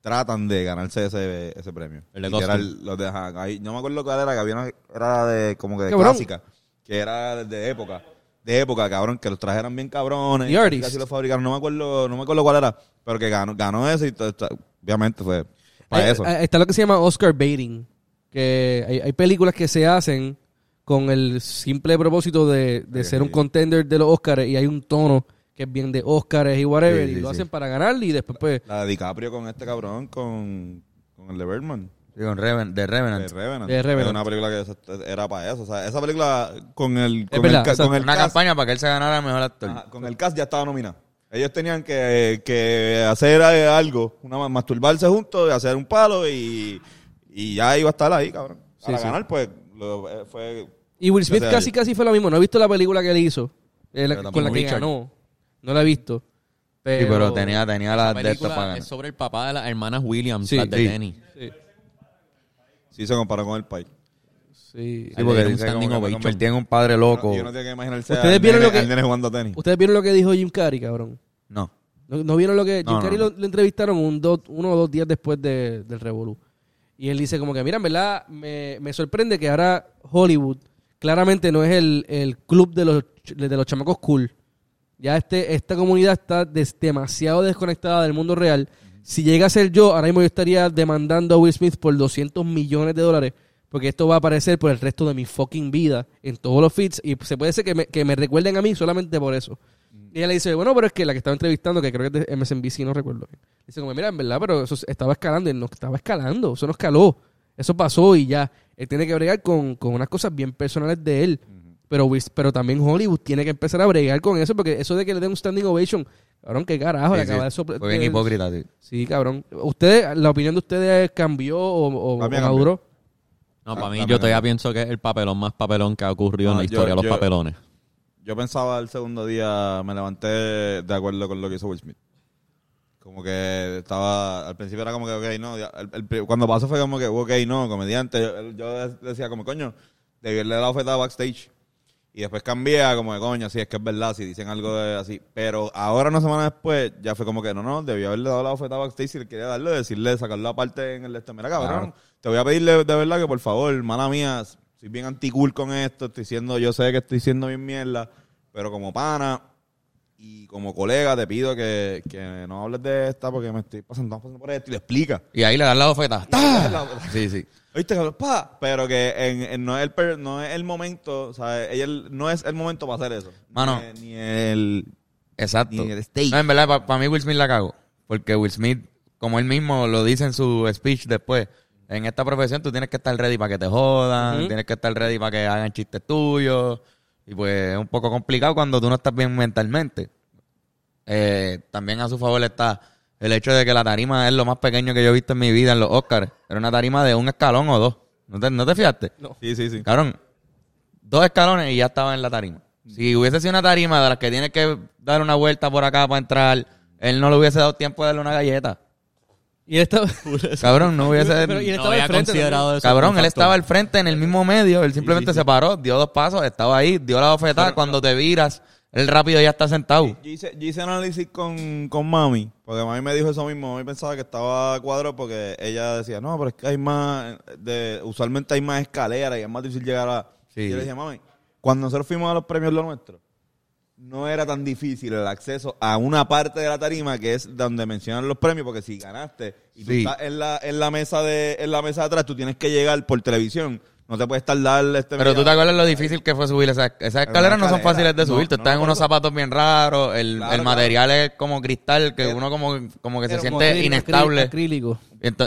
tratan de ganarse ese, ese premio. El de Literal, los de, ajá, hay- no me acuerdo cuál era, que había una, era de, como que de Cabrón. clásica, que era de época. De época, cabrón, que los trajes eran bien cabrones. Y Artist. Casi los fabricaron, no me acuerdo, no me acuerdo cuál era, pero que ganó, ganó ese y todo, obviamente fue para Hay- eso. está lo que se llama Oscar baiting. Que hay, hay películas que se hacen con el simple propósito de, de ser un contender de los Oscars y hay un tono que es bien de Oscars y whatever Sí, y lo hacen para ganar y después pues La de DiCaprio con este cabrón, con, con el de Birdman. Reven, de Revenant. De Revenant. De Revenant. Es una película que era para eso. O sea, esa película con el, con verdad, el, o sea, con el Una cast, campaña para que él se ganara el mejor actor. ajá, con el cast ya estaba nominado. Ellos tenían que, que hacer algo, una ma- masturbarse juntos, hacer un palo y, y ya iba a estar ahí, cabrón. Para sí. ganar, pues, lo- eh, fue... y Will Smith casi casi fue lo mismo. No he visto la película que él hizo eh, la- con la que Richard. ganó. No la he visto. Pero, Sí, pero tenía, tenía La las de esto película para ganar. es sobre el papá de las hermanas Williams, Sí. las de Sí. tenis. Sí, Sí se comparó con el país. sí. Sí, porque dice standing ovation. en un padre loco. Y uno tiene que imaginarse ¿Ustedes al vieron nene, lo que- al nene jugando tenis. ¿Ustedes vieron lo que dijo Jim Carrey, cabrón? No. ¿No, no vieron lo que Jim No, no, Carrey no. Lo, lo entrevistaron un dos- uno o dos días después de- del Revolú? Y él dice como que, mira, en verdad, me, me sorprende que ahora Hollywood claramente no es el, el club de los, de los chamacos cool. Ya este, esta comunidad está des- demasiado desconectada del mundo real. Si llega a ser yo, ahora mismo yo estaría demandando a Will Smith por 200 millones de dólares. Porque esto va a aparecer por el resto de mi fucking vida en todos los feeds. Y se puede ser que me, que me recuerden a mí solamente por eso. Y ella le dice, bueno, pero es que la que estaba entrevistando, que creo que es de MSNBC, no recuerdo. Dice como, mira, en verdad, pero eso estaba escalando. Y no estaba escalando, eso no escaló. Eso pasó y ya. Él tiene que bregar con, con unas cosas bien personales de él. Pero, Will- pero también Hollywood tiene que empezar a bregar con eso, porque eso de que le den un standing ovation, cabrón, qué carajo, le Sí, acaba sí. de soplar. Fue bien hipócrita, sí. Sí, cabrón. ¿Ustedes, la opinión de ustedes cambió o, o- o maduró? No, Ah, para mí yo todavía también. pienso que es el papelón más papelón que ha ocurrido en la historia de los yo- papelones. Yo pensaba el segundo día, me levanté de acuerdo con lo que hizo Will Smith. Como que estaba, al principio era como que, ok, no, el- el cuando pasó fue como que, ok, no, comediante. Yo, yo decía como, coño, debí haberle dado oferta backstage. Y después cambié a como de coño, sí, es que es verdad, si dicen algo de así. Pero ahora, una semana después, ya fue como que, no, no, debió haberle dado la oferta backstage si le quería darle, decirle, sacarlo aparte en el este. Mira, cabrón, Claro. te voy a pedirle de verdad que por favor, mala mía, soy bien anti-cool con esto, estoy siendo, yo sé que estoy siendo bien mierda, pero como pana y como colega te pido que, que no hables de esta porque me estoy pasando, pasando por esto y le explica. Y ahí le dan la bofeta. ¡Ah! Sí, sí. ¿Oíste, cabrón? Pa, pero que en, en- no, es el per- no es el momento, o sea, ella no es el momento para hacer eso. Mano. Ni, ni el... Exacto. Ni el stage. No, en verdad, para mí Will Smith la cago. Porque Will Smith, como él mismo lo dice en su speech después, en esta profesión tú tienes que estar ready para que te jodan, Ujú. tienes que estar ready para que hagan chistes tuyos. Y pues es un poco complicado cuando tú no estás bien mentalmente. Eh, también a su favor está el hecho de que la tarima es lo más pequeño que yo he visto en mi vida en los Oscars. Era una tarima de un escalón o dos. ¿No te, no te fijaste? No. Sí, sí, sí. Cabrón, dos escalones y ya estaba en la tarima. Si hubiese sido una tarima de las que tiene que dar una vuelta por acá para entrar, él no le hubiese dado tiempo de darle una galleta. Y él estaba... Cabrón, no hubiese... Pero- y él No estaba había al frente considerado eso. Cabrón, él estaba al frente en el mismo medio, él simplemente se paró, dio dos pasos, estaba ahí, dio la bofetada. Cuando te viras, él rápido ya está sentado. Yo hice, yo hice análisis con, con mami, porque mami me dijo eso mismo. Mami pensaba que estaba cuadro porque ella decía, no, pero es que hay más, de, usualmente hay más escaleras y es más difícil llegar a... Sí. Y yo le decía, mami, cuando nosotros fuimos a los premios Lo Nuestro, no era tan difícil el acceso a una parte de la tarima que es donde mencionan los premios, porque si ganaste y tú Sí. estás en la, en la mesa de en la mesa de atrás, tú tienes que llegar por televisión. No te puedes tardar este Pero tú te acuerdas lo difícil que fue subir esas esas escaleras no son fáciles de subir. No, tú no, estás en no, unos no. zapatos bien raros, el, Claro, el material es como cristal, que uno como, como que se siente acrí- inestable. Acrílico.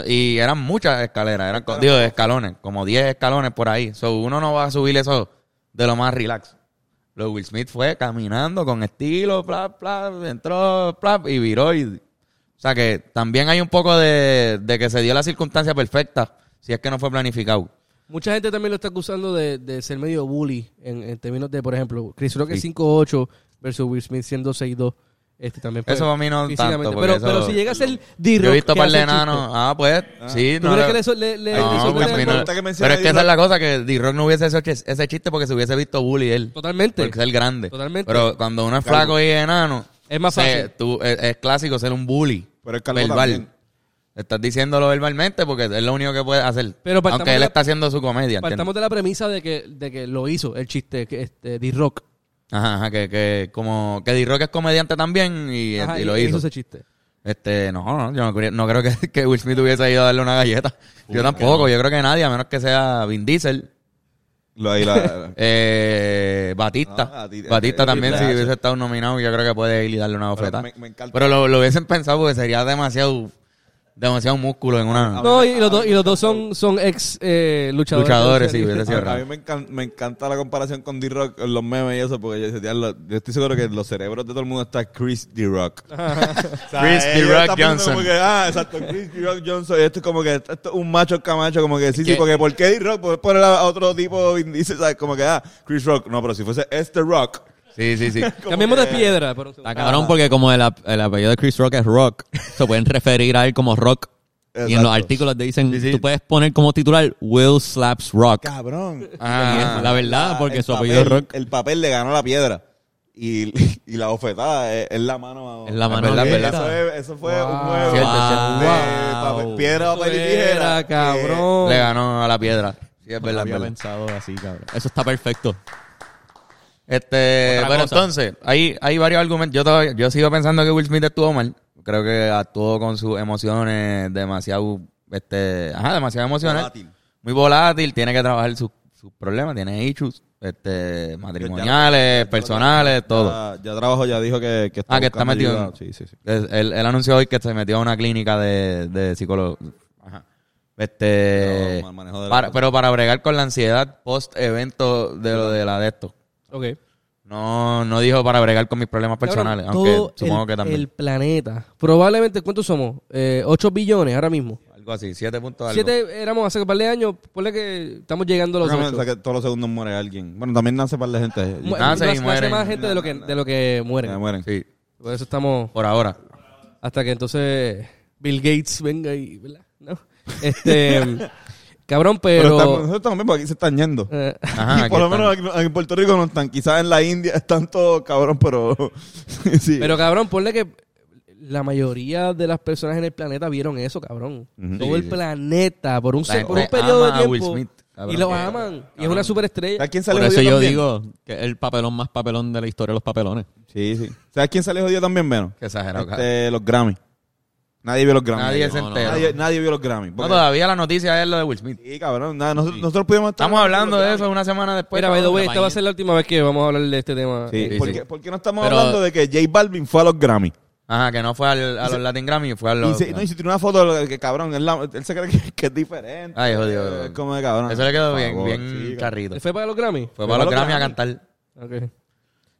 Y, eran muchas escaleras, eran con- digo, escalones, como 10 escalones por ahí. So, uno no va a subir eso de lo más relax. Lo Will Smith fue caminando con estilo, plap, plap, entró, plap, y viró. Y, o sea que también hay un poco de, de que se dio la circunstancia perfecta, si es que no fue planificado. Mucha gente también lo está acusando de, de ser medio bully en, en términos de, por ejemplo, Chris Rock es 5'8 versus Will Smith siendo 6'2. Este también fue Eso a mí no tanto, Pero, eso- pero si llega a ser D-Rock, Yo he visto ¿qué par de enanos. Ah, pues, sí. ¿Tú no crees le- que le, le, le- No, le no- pero es que esa es la cosa, que D-Rock no hubiese hecho ese, chiste porque se hubiese visto bully él. Totalmente. Porque es el grande. Totalmente. Pero cuando uno es flaco y enano, Es más se- fácil. tú- es, es clásico ser un bully. Pero el calvo verbal. también. Estás diciéndolo verbalmente porque es lo único que puede hacer. Pero Aunque él de la- está haciendo su comedia. ¿entiendes? Partamos de la premisa de que, de que lo hizo el chiste, que este, D-Rock. Ajá, ajá, que, que como que D-Rock es comediante también y, Ajá, y lo hizo. ese chiste. Este, no, no, yo no, creo- no creo que, que Will Smith hubiese ido a darle una galleta. yo tampoco, yo creo que nadie, a menos que sea Vin Diesel. Lo ahí la- Eh, Batista. Ah, ti- Batista eh, también, si Batista. hubiese estado nominado, yo creo que puede ir y darle una Pero bofetada. me- me encanta. Pero lo, lo hubiesen pensado porque sería demasiado, demasiado músculo en una. No, y los, dos, y los dos son, son ex eh, luchadores. Luchadores, sí, hubiese A, a mí me, encan- me encanta la comparación con D-Rock, los memes y eso, porque yo, decía, "Diablo, yo estoy seguro que en los cerebros de todo el mundo está Chris D-Rock. O sea, Chris D-Rock Johnson. como que, ah, exacto, Chris D-Rock Johnson. Y esto es como que esto es un macho camacho, como que sí, sí, porque ¿por qué D-Rock? Puedes poner a otro tipo, dice, ¿sabes? Como que, ah, Chris Rock. No, pero si fuese este Rock. Sí, sí, sí. Cambiemos de piedra. segundo. Está cabrón porque como el, ap- el apellido de Chris Rock es Rock, se pueden referir a él como Rock. Y en los artículos te dicen, Sí, sí. tú puedes poner como titular Will Slaps Rock. Cabrón. Ah, la verdad, porque el su apellido es papel- Rock. El papel le ganó la piedra. Y, y la bofetada es, es la mano. Es la mano verdad, verdad. Eso, es- eso fue Wow. un juego Cierto, de cierto. papel- piedra, papel y tijera. Era, cabrón. Le ganó a la piedra. Sí, es verdad, es había verdad. pensado así, cabrón. Eso está perfecto. Este, Otra pero cosa. entonces, hay, hay varios argumentos. Yo todavía, yo sigo pensando que Will Smith estuvo mal. Creo que actuó con sus emociones demasiado, este, ajá, demasiado emocional. Volátil. Muy volátil, tiene que trabajar sus sus problemas, tiene issues, este, matrimoniales, personales, todo. Ya, ya trabajo, ya dijo que, que está Ah, que está buscando metido en- ayuda. Sí, sí, sí. Él, él- él anunció hoy que se metió a una clínica de, de psicólogo. Ajá. Este, Pero, mal manejo de la para- pero para bregar con la ansiedad post evento de lo de la de esto. Ok. No, no dijo para bregar con mis problemas personales, Cabrón, aunque todo supongo el, que también. El planeta. Probablemente, ¿cuántos somos? Eh, 8 billones ahora mismo. Algo así, siete puntos algo. Siete éramos hace un par de años. Ponle que estamos llegando a los Déjame 8. pensar que todos los segundos muere alguien. Bueno, también nace par de gente. Mu- nace y nace- mueren. más gente de lo que, de lo que Ya mueren. mueren. Sí, Por eso estamos por ahora. hasta que entonces Bill Gates venga y, ¿verdad? ¿No? Este, cabrón, Pero, pero... estamos- nosotros también, porque aquí se están yendo. eh, Ajá, y por lo están. menos aquí, en Puerto Rico no están. Quizás en la India están todos cabrón, pero. sí. pero cabrón, ponle que la mayoría de las personas en el planeta vieron eso, cabrón. Todo Sí, el sí. planeta, por un, se- por un periodo ama a de Will tiempo. Smith, cabrón. y lo Que- aman. Y es una superestrella. ¿Sabes quién sale Por eso yo también? digo que es el papelón más papelón de la historia de los papelones. Sí, sí. ¿Sabes quién sale jodido también, Veno? Qué exagerado. Este, los Grammy. Nadie vio los Grammy. Nadie se no, entera. Nadie, nadie vio los Grammy. No, porque- todavía la noticia es lo de Will Smith. Sí, cabrón. Nada, nosotros, nosotros pudimos estar Estamos hablando de eso una semana después. Mira, by the way, esta va a ser la última vez que vamos a hablar de este tema. Sí, Sí, ¿por, sí. Qué, por qué no estamos Pero- hablando de que J Balvin fue a los Grammy? Ajá, que no fue al- a los Latin Grammy, fue a los... y, si, no, y si tiene una foto de que cabrón, él, la- él se cree que, que es diferente. Ay, jodido. Es como de cabrón. Eso le quedó Por bien, favor, bien sí, cabrón. carrito. ¿Él ¿Fue para los Grammy? Fue para los Grammy a cantar. Ok.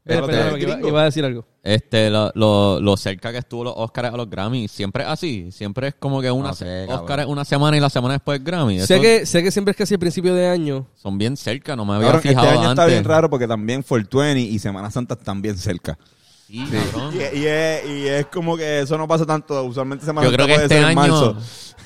Este- Espera, perdóname, que iba, iba a decir algo. Este, lo, lo, lo cerca que estuvo los Oscars a los Grammy, siempre es así. Siempre es como que una No sé, cabrón. Oscar es una semana y la semana después Grammy. Sé Eso que, sé que siempre es casi el principio de año. Son bien cerca, no me había Cabrón, este fijado año antes. está bien raro porque también 420 y Semana Santa están bien cerca. Sí, cabrón. Y, y es, y es como que eso no pasa tanto. Usualmente Semana Yo Santa creo que puede este ser en año... marzo.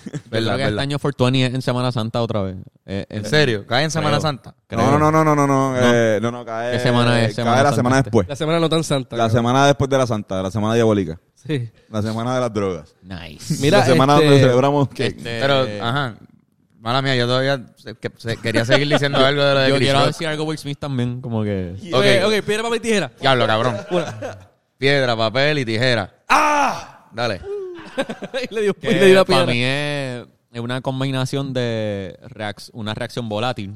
Verdad, creo que verdad. este año 420 es en Semana Santa otra vez. Eh, ¿En eh, serio? ¿Cae en Semana Creo. Santa? creo. No, no, no, no, no, no, eh, no, no, cae. ¿Qué semana es? Cae Semana la Santa semana este. después. La semana no tan santa. La semana después de la Santa, la semana diabólica. Sí. La semana de las drogas. Nice. Mira, la semana este- donde celebramos que... Este, Pero, ajá. Mala mía, yo todavía se- que- se- quería seguir diciendo algo de lo de Yo quiero decir algo Will Smith también, como que... Ok, Ok. ok, piedra, papel y tijera. Diablo, cabrón. Piedra, papel y tijera. ¡Ah! Dale. y le dio, y le dio la para mí es, es una combinación de reac- una reacción volátil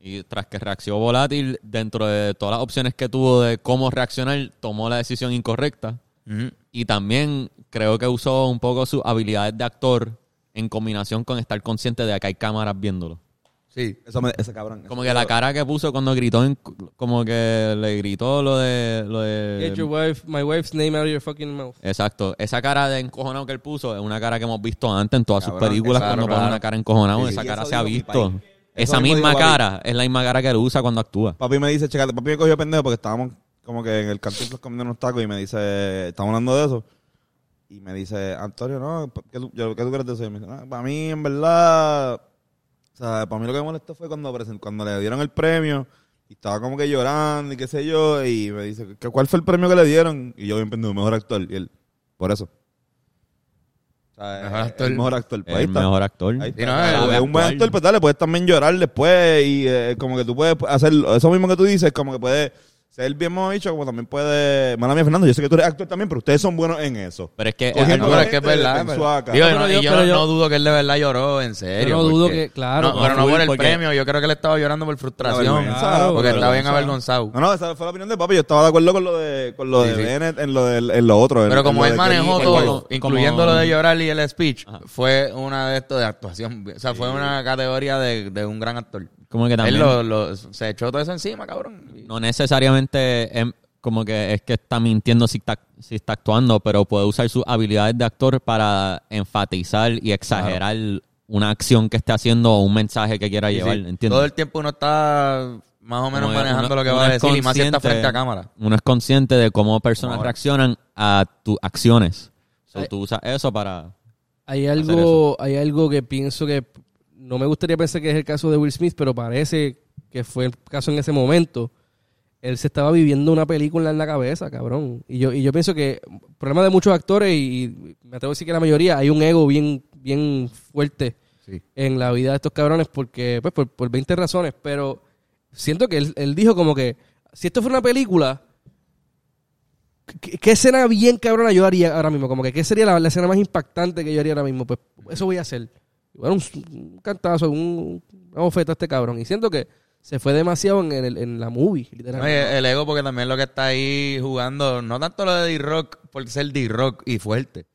Y tras que reaccionó volátil, dentro de todas las opciones que tuvo de cómo reaccionar, tomó la decisión incorrecta. Y también creo que usó un poco sus habilidades de actor en combinación con estar consciente de que hay cámaras viéndolo. Sí. Eso me, ese cabrón. Como que la cara que puso cuando gritó, en- como que le gritó lo de... Lo Get your wife, my wife's name out of your fucking mouth. exacto. Esa cara de encojonado que él puso es una cara que hemos visto antes en todas sus películas cuando pone una cara encojonado. Sí, sí. esa cara se ha visto. Esa misma papi. cara es la misma cara que él usa cuando actúa. Papi me dice, checate, papi me cogió pendejo porque estábamos como que en el cantinflas comiendo unos tacos y me dice, estamos hablando de eso. Y me dice, Antonio, no, ¿qué tú, yo, ¿qué tú crees de eso? Y me dice, "No, para mí, en verdad, o sea, para mí lo que me molestó fue cuando, present- cuando le dieron el premio y estaba como que llorando y qué sé yo. Y me dice, ¿qué- ¿cuál fue el premio que le dieron? Y yo bien pendejo, mejor actor. Y él, por eso. O sea, Mejor el actor. mejor actor. Pues ahí El está. mejor actor. Ahí Sí, está. no, el- es un buen actor, pues dale, puedes también llorar después y eh, como que tú puedes hacer eso mismo que tú dices, como que puedes ser bien mojito, como también puede... Mala mía, Fernando, yo sé que tú eres actor también, pero ustedes son buenos en eso. Pero es que... Cogiendo No, algo- pero es que es verdad. en pero-. Digo, No, yo- yo, pero yo- no dudo que él de verdad lloró, en serio. Yo no dudo porque- que- claro, No, pero no por el porque- premio. Yo creo que él estaba llorando por frustración. porque por estaba bien avergonzado. No, no, esa fue la opinión de papi. Yo estaba de acuerdo con lo de, con lo Sí, de sí. Bennett en lo, del- en lo otro. Pero en como él de manejó todo, como- incluyendo como- lo de llorar y el speech, Ajá. fue una de estos de actuación. O sea, fue una categoría de, de un gran actor. Como que Él también... lo, lo- se echó todo eso encima, cabrón. No necesariamente em, como que es que está mintiendo si está, si está actuando, pero puede usar sus habilidades de actor para enfatizar y exagerar una acción que esté haciendo o un mensaje que quiera Sí, llevar, sí. ¿entiendes? Todo el tiempo uno está más o menos manejando uno- lo que va a es decir y más si está frente a cámara. Uno es consciente de cómo personas ahora. reaccionan a tus acciones. So, tú usas eso para... Hay hacer algo, hay algo que pienso que no me gustaría pensar que es el caso de Will Smith, pero parece que fue el caso en ese momento. Él se estaba viviendo una película en la cabeza, cabrón. Y yo, y yo pienso que el problema de muchos actores, y, me atrevo a decir que la mayoría, hay un ego bien, bien fuerte Sí. en la vida de estos cabrones porque, pues, por, por 20 razones. Pero siento que él, él dijo como que, si esto fuera una película, ¿qué, qué escena bien cabrona yo haría ahora mismo? Como que, ¿qué sería la, la escena más impactante que yo haría ahora mismo? Pues eso voy a hacer. Y bueno, un, un cantazo, un, una bofeta a este cabrón. Y siento que se fue demasiado en, el- en la movie, literalmente. el ego, porque también lo que está ahí jugando, no tanto lo de D-Rock por ser D-Rock y fuerte.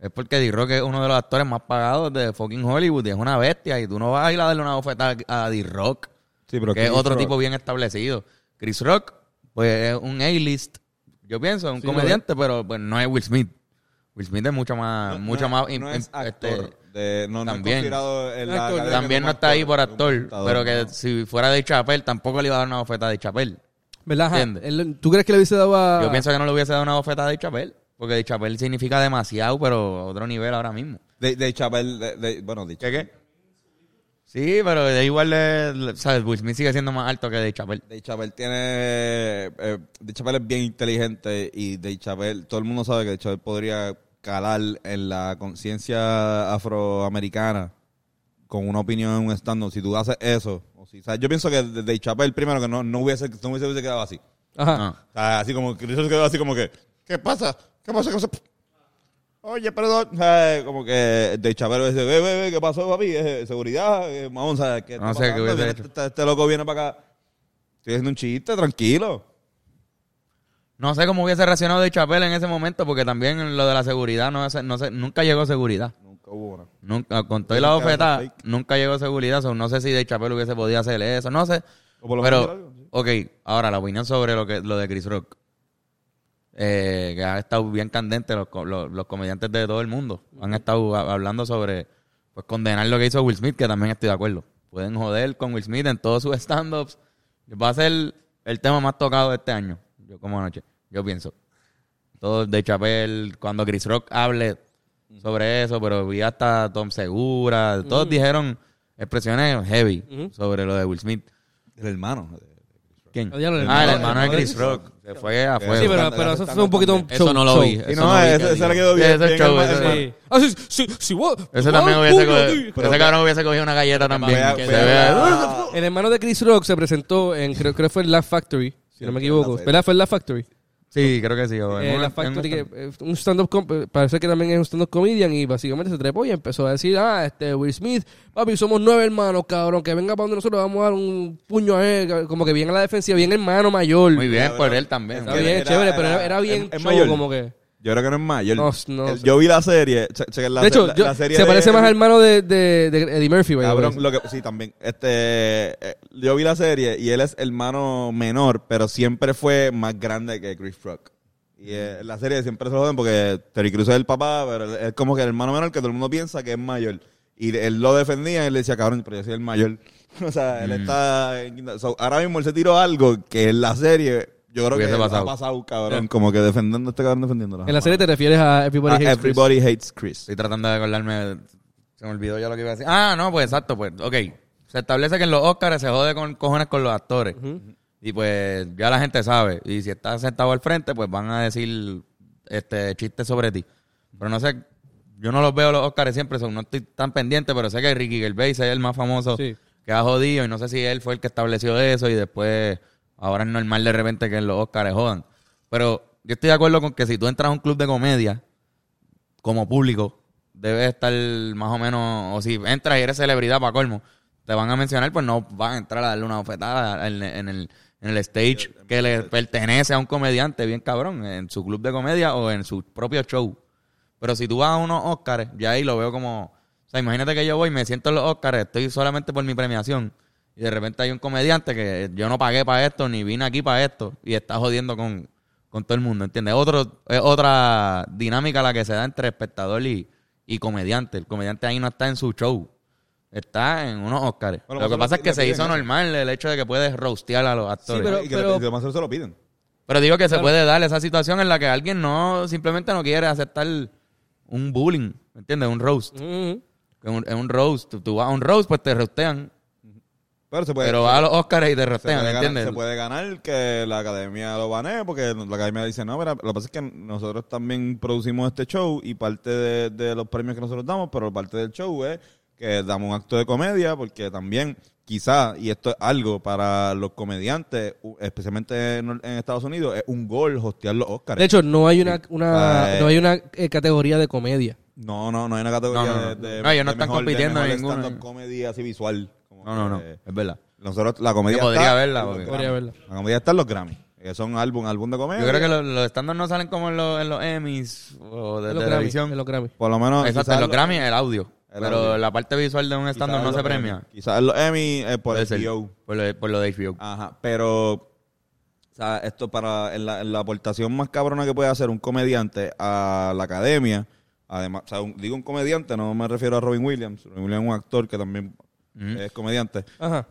Es porque D-Rock es uno de los actores más pagados de fucking Hollywood y es una bestia. Y tú no vas a ir a darle una bofeta a D-Rock, Sí, pero que es otro Rock- tipo bien establecido. Chris Rock, pues es un A-list. Yo pienso, es un Sí, comediante, pero pues no es Will Smith. Will Smith es mucho más, no- mucho no más. no es actor. este, de- no, no también. considerado en la Actor, academia también no está ahí por actor, pero que ¿no? si fuera de Chappelle, tampoco le iba a dar una bofeta de Chappelle. ¿Verdad? Él- ¿Tú crees que le hubiese dado a...? Yo pienso que no le hubiese dado una bofeta de Chapel, porque de Chapel significa demasiado, pero a otro nivel ahora mismo. De, de Chappelle, de, de- bueno, de ¿Qué qué? Sí, pero de igual, de, ¿sabes? Will Smith sigue siendo más alto que de Chapel. Dave Chappelle tiene. Eh, Dave Chappelle es bien inteligente y Dave Chappelle, todo el mundo sabe que Dave Chappelle podría calar en la conciencia afroamericana con una opinión en un stand Si tú haces eso, o si, ¿sabes? yo pienso que Dave Chappelle, primero, que no, no, hubiese, no hubiese, hubiese quedado así. Ajá. Ah. O sea, así como que quedó así como que, ¿qué pasa? ¿Qué pasa? ¿Qué pasa? Oye, perdón. O como que Dave Chappelle dice, ve, ve, ve, ¿qué pasó, papi? Eh, seguridad, eh, vamos a ver qué No está sé qué pasando? hubiese Viene hecho. Este, este loco viene para acá. Estoy haciendo un chiste, tranquilo. No sé cómo hubiese reaccionado de Chapel en ese momento, porque también lo de la seguridad, no, sé- no sé, nunca llegó seguridad. Nunca hubo una. Nunca, con todo y la Nunca bofeta, fake. nunca llegó seguridad. so, no sé si de Chapel hubiese podido hacer eso, no sé. O por lo menos Pero, algo, sí. ok, ahora la opinión sobre lo que lo de Chris Rock. Eh, que ha estado bien candente los, los, los comediantes de todo el mundo. Han estado hablando sobre pues condenar lo que hizo Will Smith, que también estoy de acuerdo. Pueden joder con Will Smith en todos sus stand-ups. Va a ser el tema más tocado de este año. Yo como anoche, yo pienso. Todo de Chapel, cuando Chris Rock hable sobre eso, pero vi hasta Tom Segura, todos dijeron expresiones heavy sobre lo de Will Smith. El hermano. ¿Quién? Ah, ya lo- Ah, el el hermano de hermano Chris Rock. Se fue a Sí, fuego. Sí, pero, eso fue un poquito un show. Eso no lo vi. Eso no, no vi ese, le quedó Sí, bien. ese bien show, hermano- ese- hermano. Sí. Ah, sí, sí, sí? Ese también hubiese cogido, ese cabrón hubiese cogido una galleta también. vea- que vea- se vea. vea- El hermano de Chris Rock se presentó en, creo, creo que fue en Laugh Factory, si no me equivoco. la ¿Verdad? Fue en Laugh Factory. Sí, creo que sí. en Eh, una- la Factory, que, eh, un stand-up, eh, parece que también es un stand-up comedian y básicamente se trepó y empezó a decir, ah, este Will Smith, papi, somos nueve hermanos, cabrón, que venga para donde nosotros vamos a dar un puño a él, como que bien a la defensiva, bien hermano mayor. Muy bien por él también. Está bien, era- chévere, pero era- era, era bien es show, mayor. como que... Yo creo que no es mayor. No, no El- sé. yo vi la serie. che- chequen la de hecho, la- yo- la serie se de- parece más al hermano de, de, de Eddie Murphy, way. Cabrón, lo que, sí, también. Este, eh, yo vi la serie y él es hermano menor, pero siempre fue más grande que Chris Rock. Y eh, la serie siempre se lo joden porque Terry Crews es el papá, pero es como que el hermano menor que todo el mundo piensa que es mayor. Y él lo defendía y él le decía, cabrón, pero yo soy el mayor. o sea, él está... en quinta- so, ahora mismo él se tiró algo que en la serie... Yo creo que pasado. ha pasado, cabrón, como que defendiendo este cabrón defendiéndolo. En la serie te refieres a Everybody Ah, Hates Chris. Everybody Hates Chris. Estoy tratando de acordarme. Se me olvidó ya lo que iba a decir. Ah, no, pues exacto, pues, ok. Se establece que en los Oscars se jode con cojones con los actores. Y pues ya la gente sabe. Y si estás sentado al frente, pues van a decir este chistes sobre ti. Pero no sé, yo no los veo los Oscars siempre, son, no estoy tan pendiente, pero sé que Ricky Gervais es el más famoso Sí. que ha jodido. Y no sé si él fue el que estableció eso y después ahora es normal de repente que en los Oscars jodan. Pero yo estoy de acuerdo con que si tú entras a un club de comedia, como público debe estar más o menos, o si entras y eres celebridad para colmo, te van a mencionar, pues no van a entrar a darle una bofetada en, en el, en el stage que le pertenece a un comediante bien cabrón, en su club de comedia o en su propio show. Pero si tú vas a unos Oscars, ya ahí lo veo como, o sea, imagínate que yo voy, me siento en los Oscars, estoy solamente por mi premiación. Y de repente hay un comediante que yo no pagué para esto, ni vine aquí para esto, y está jodiendo con, con todo el mundo, ¿entiendes? Otro, es otra dinámica la que se da entre espectador y, y comediante. El comediante ahí no está en su show, está en unos Oscars. Bueno, lo que pasa es que se piden hizo eso. normal el hecho de que puedes roastear a los actores. pero- y que lo más seguro se lo piden. Pero digo que se puede dar esa situación en la que alguien no simplemente no quiere aceptar un bullying, ¿me entiendes? Un roast. En un, en un roast, tú, tú vas a un roast, pues te roastean. Pero se puede, pero vas a los Oscars y te puede, ¿me ganar, entiendes? se puede ganar que la academia lo banee, porque la academia dice, no, mira, lo que pasa es que nosotros también producimos este show y parte de, de los premios que nosotros damos, pero parte del show es que damos un acto de comedia, porque también quizá, y esto es algo para los comediantes, especialmente en, en Estados Unidos, es un gol hostear los Oscars. De hecho, no hay una, una, eh. no hay una eh, categoría de comedia. no, no, no hay una categoría No, no, no. de, de- No, ellos no de están mejor- compitiendo en ninguna. comedy así visual. No, no, no, que- es verdad. Nosotros, la comedia Yo podría está verla, porque-. Podría verla. La comedia está en los Grammy. Que son álbum, álbum de comedia. Yo creo que los, los estándares no salen como en los, en los Emmys o de En los Grammy, televisión. en los Grammy. Por lo menos. Exacto, en los lo- Grammy el audio. El pero audio. la parte visual de un estándar no se Emmy. premia. Quizás en los Emmy eh, por Puede el ser. HBO. Por lo, por lo de HBO. Ajá. Pero. O sea, esto para. En la, en la aportación más cabrona que puede hacer un comediante a la academia. Además, o sea, un- digo un comediante, no me refiero a Robin Williams. Robin Williams es un actor que también Es comediante. Ajá.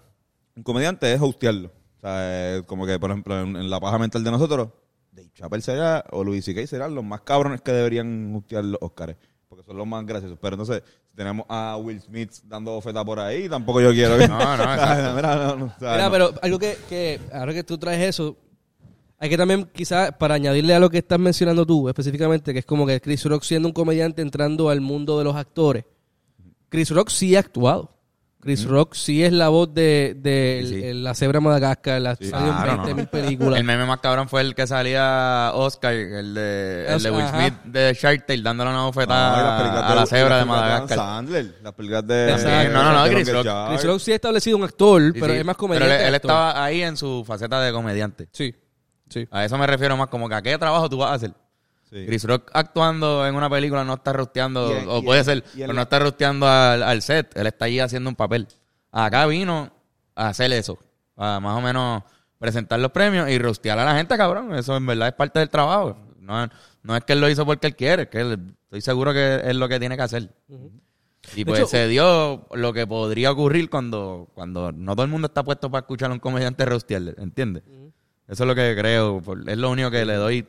Un comediante es hostearlo. O sea, eh, como que, por ejemplo, en, en la paja mental de nosotros, Dave Chappelle será, o Louis C.K. serán los más cabrones que deberían hostear los Oscars. Porque son los más graciosos. Pero entonces, si tenemos a Will Smith dando oferta por ahí, tampoco yo quiero que... No, no, no, no, o sea, Mira, no. pero algo que, que ahora que tú traes eso, hay que también quizás para añadirle a lo que estás mencionando tú específicamente, que es como que Chris Rock siendo un comediante entrando al mundo de los actores. Chris Rock sí ha actuado. Chris Rock sí es la voz de, de Sí, sí. el- el- la cebra Madagascar, la Sí, salió en claro, 20 no. mil películas. El meme más cabrón fue el que salía Oscar, el de, el de Will Ajá. Smith de Shark Tale dándole una bofetada a la de- cebra de Madagascar. Sandler, las películas de... Exacto. No, no, no, de Chris Rock. Chris Rock sí ha establecido un actor, Sí, pero sí. es más Pero comediante. él, él estaba ahí en su faceta de comediante. Sí, sí. A eso me refiero más como que a qué trabajo tú vas a hacer. Sí. Chris Rock actuando en una película no está rosteando, o puede ser, pero no está rosteando al, al set. Él está allí haciendo un papel. Acá vino a hacer eso, a más o menos presentar los premios y rostear a la gente, cabrón. Eso en verdad es parte del trabajo. No, no es que él lo hizo porque él quiere, que él- estoy seguro que es lo que tiene que hacer. Y pues hecho- se dio lo que podría ocurrir cuando, cuando no todo el mundo está puesto para escuchar a un comediante rostearle, ¿entiendes? Eso es lo que creo. Es lo único que le doy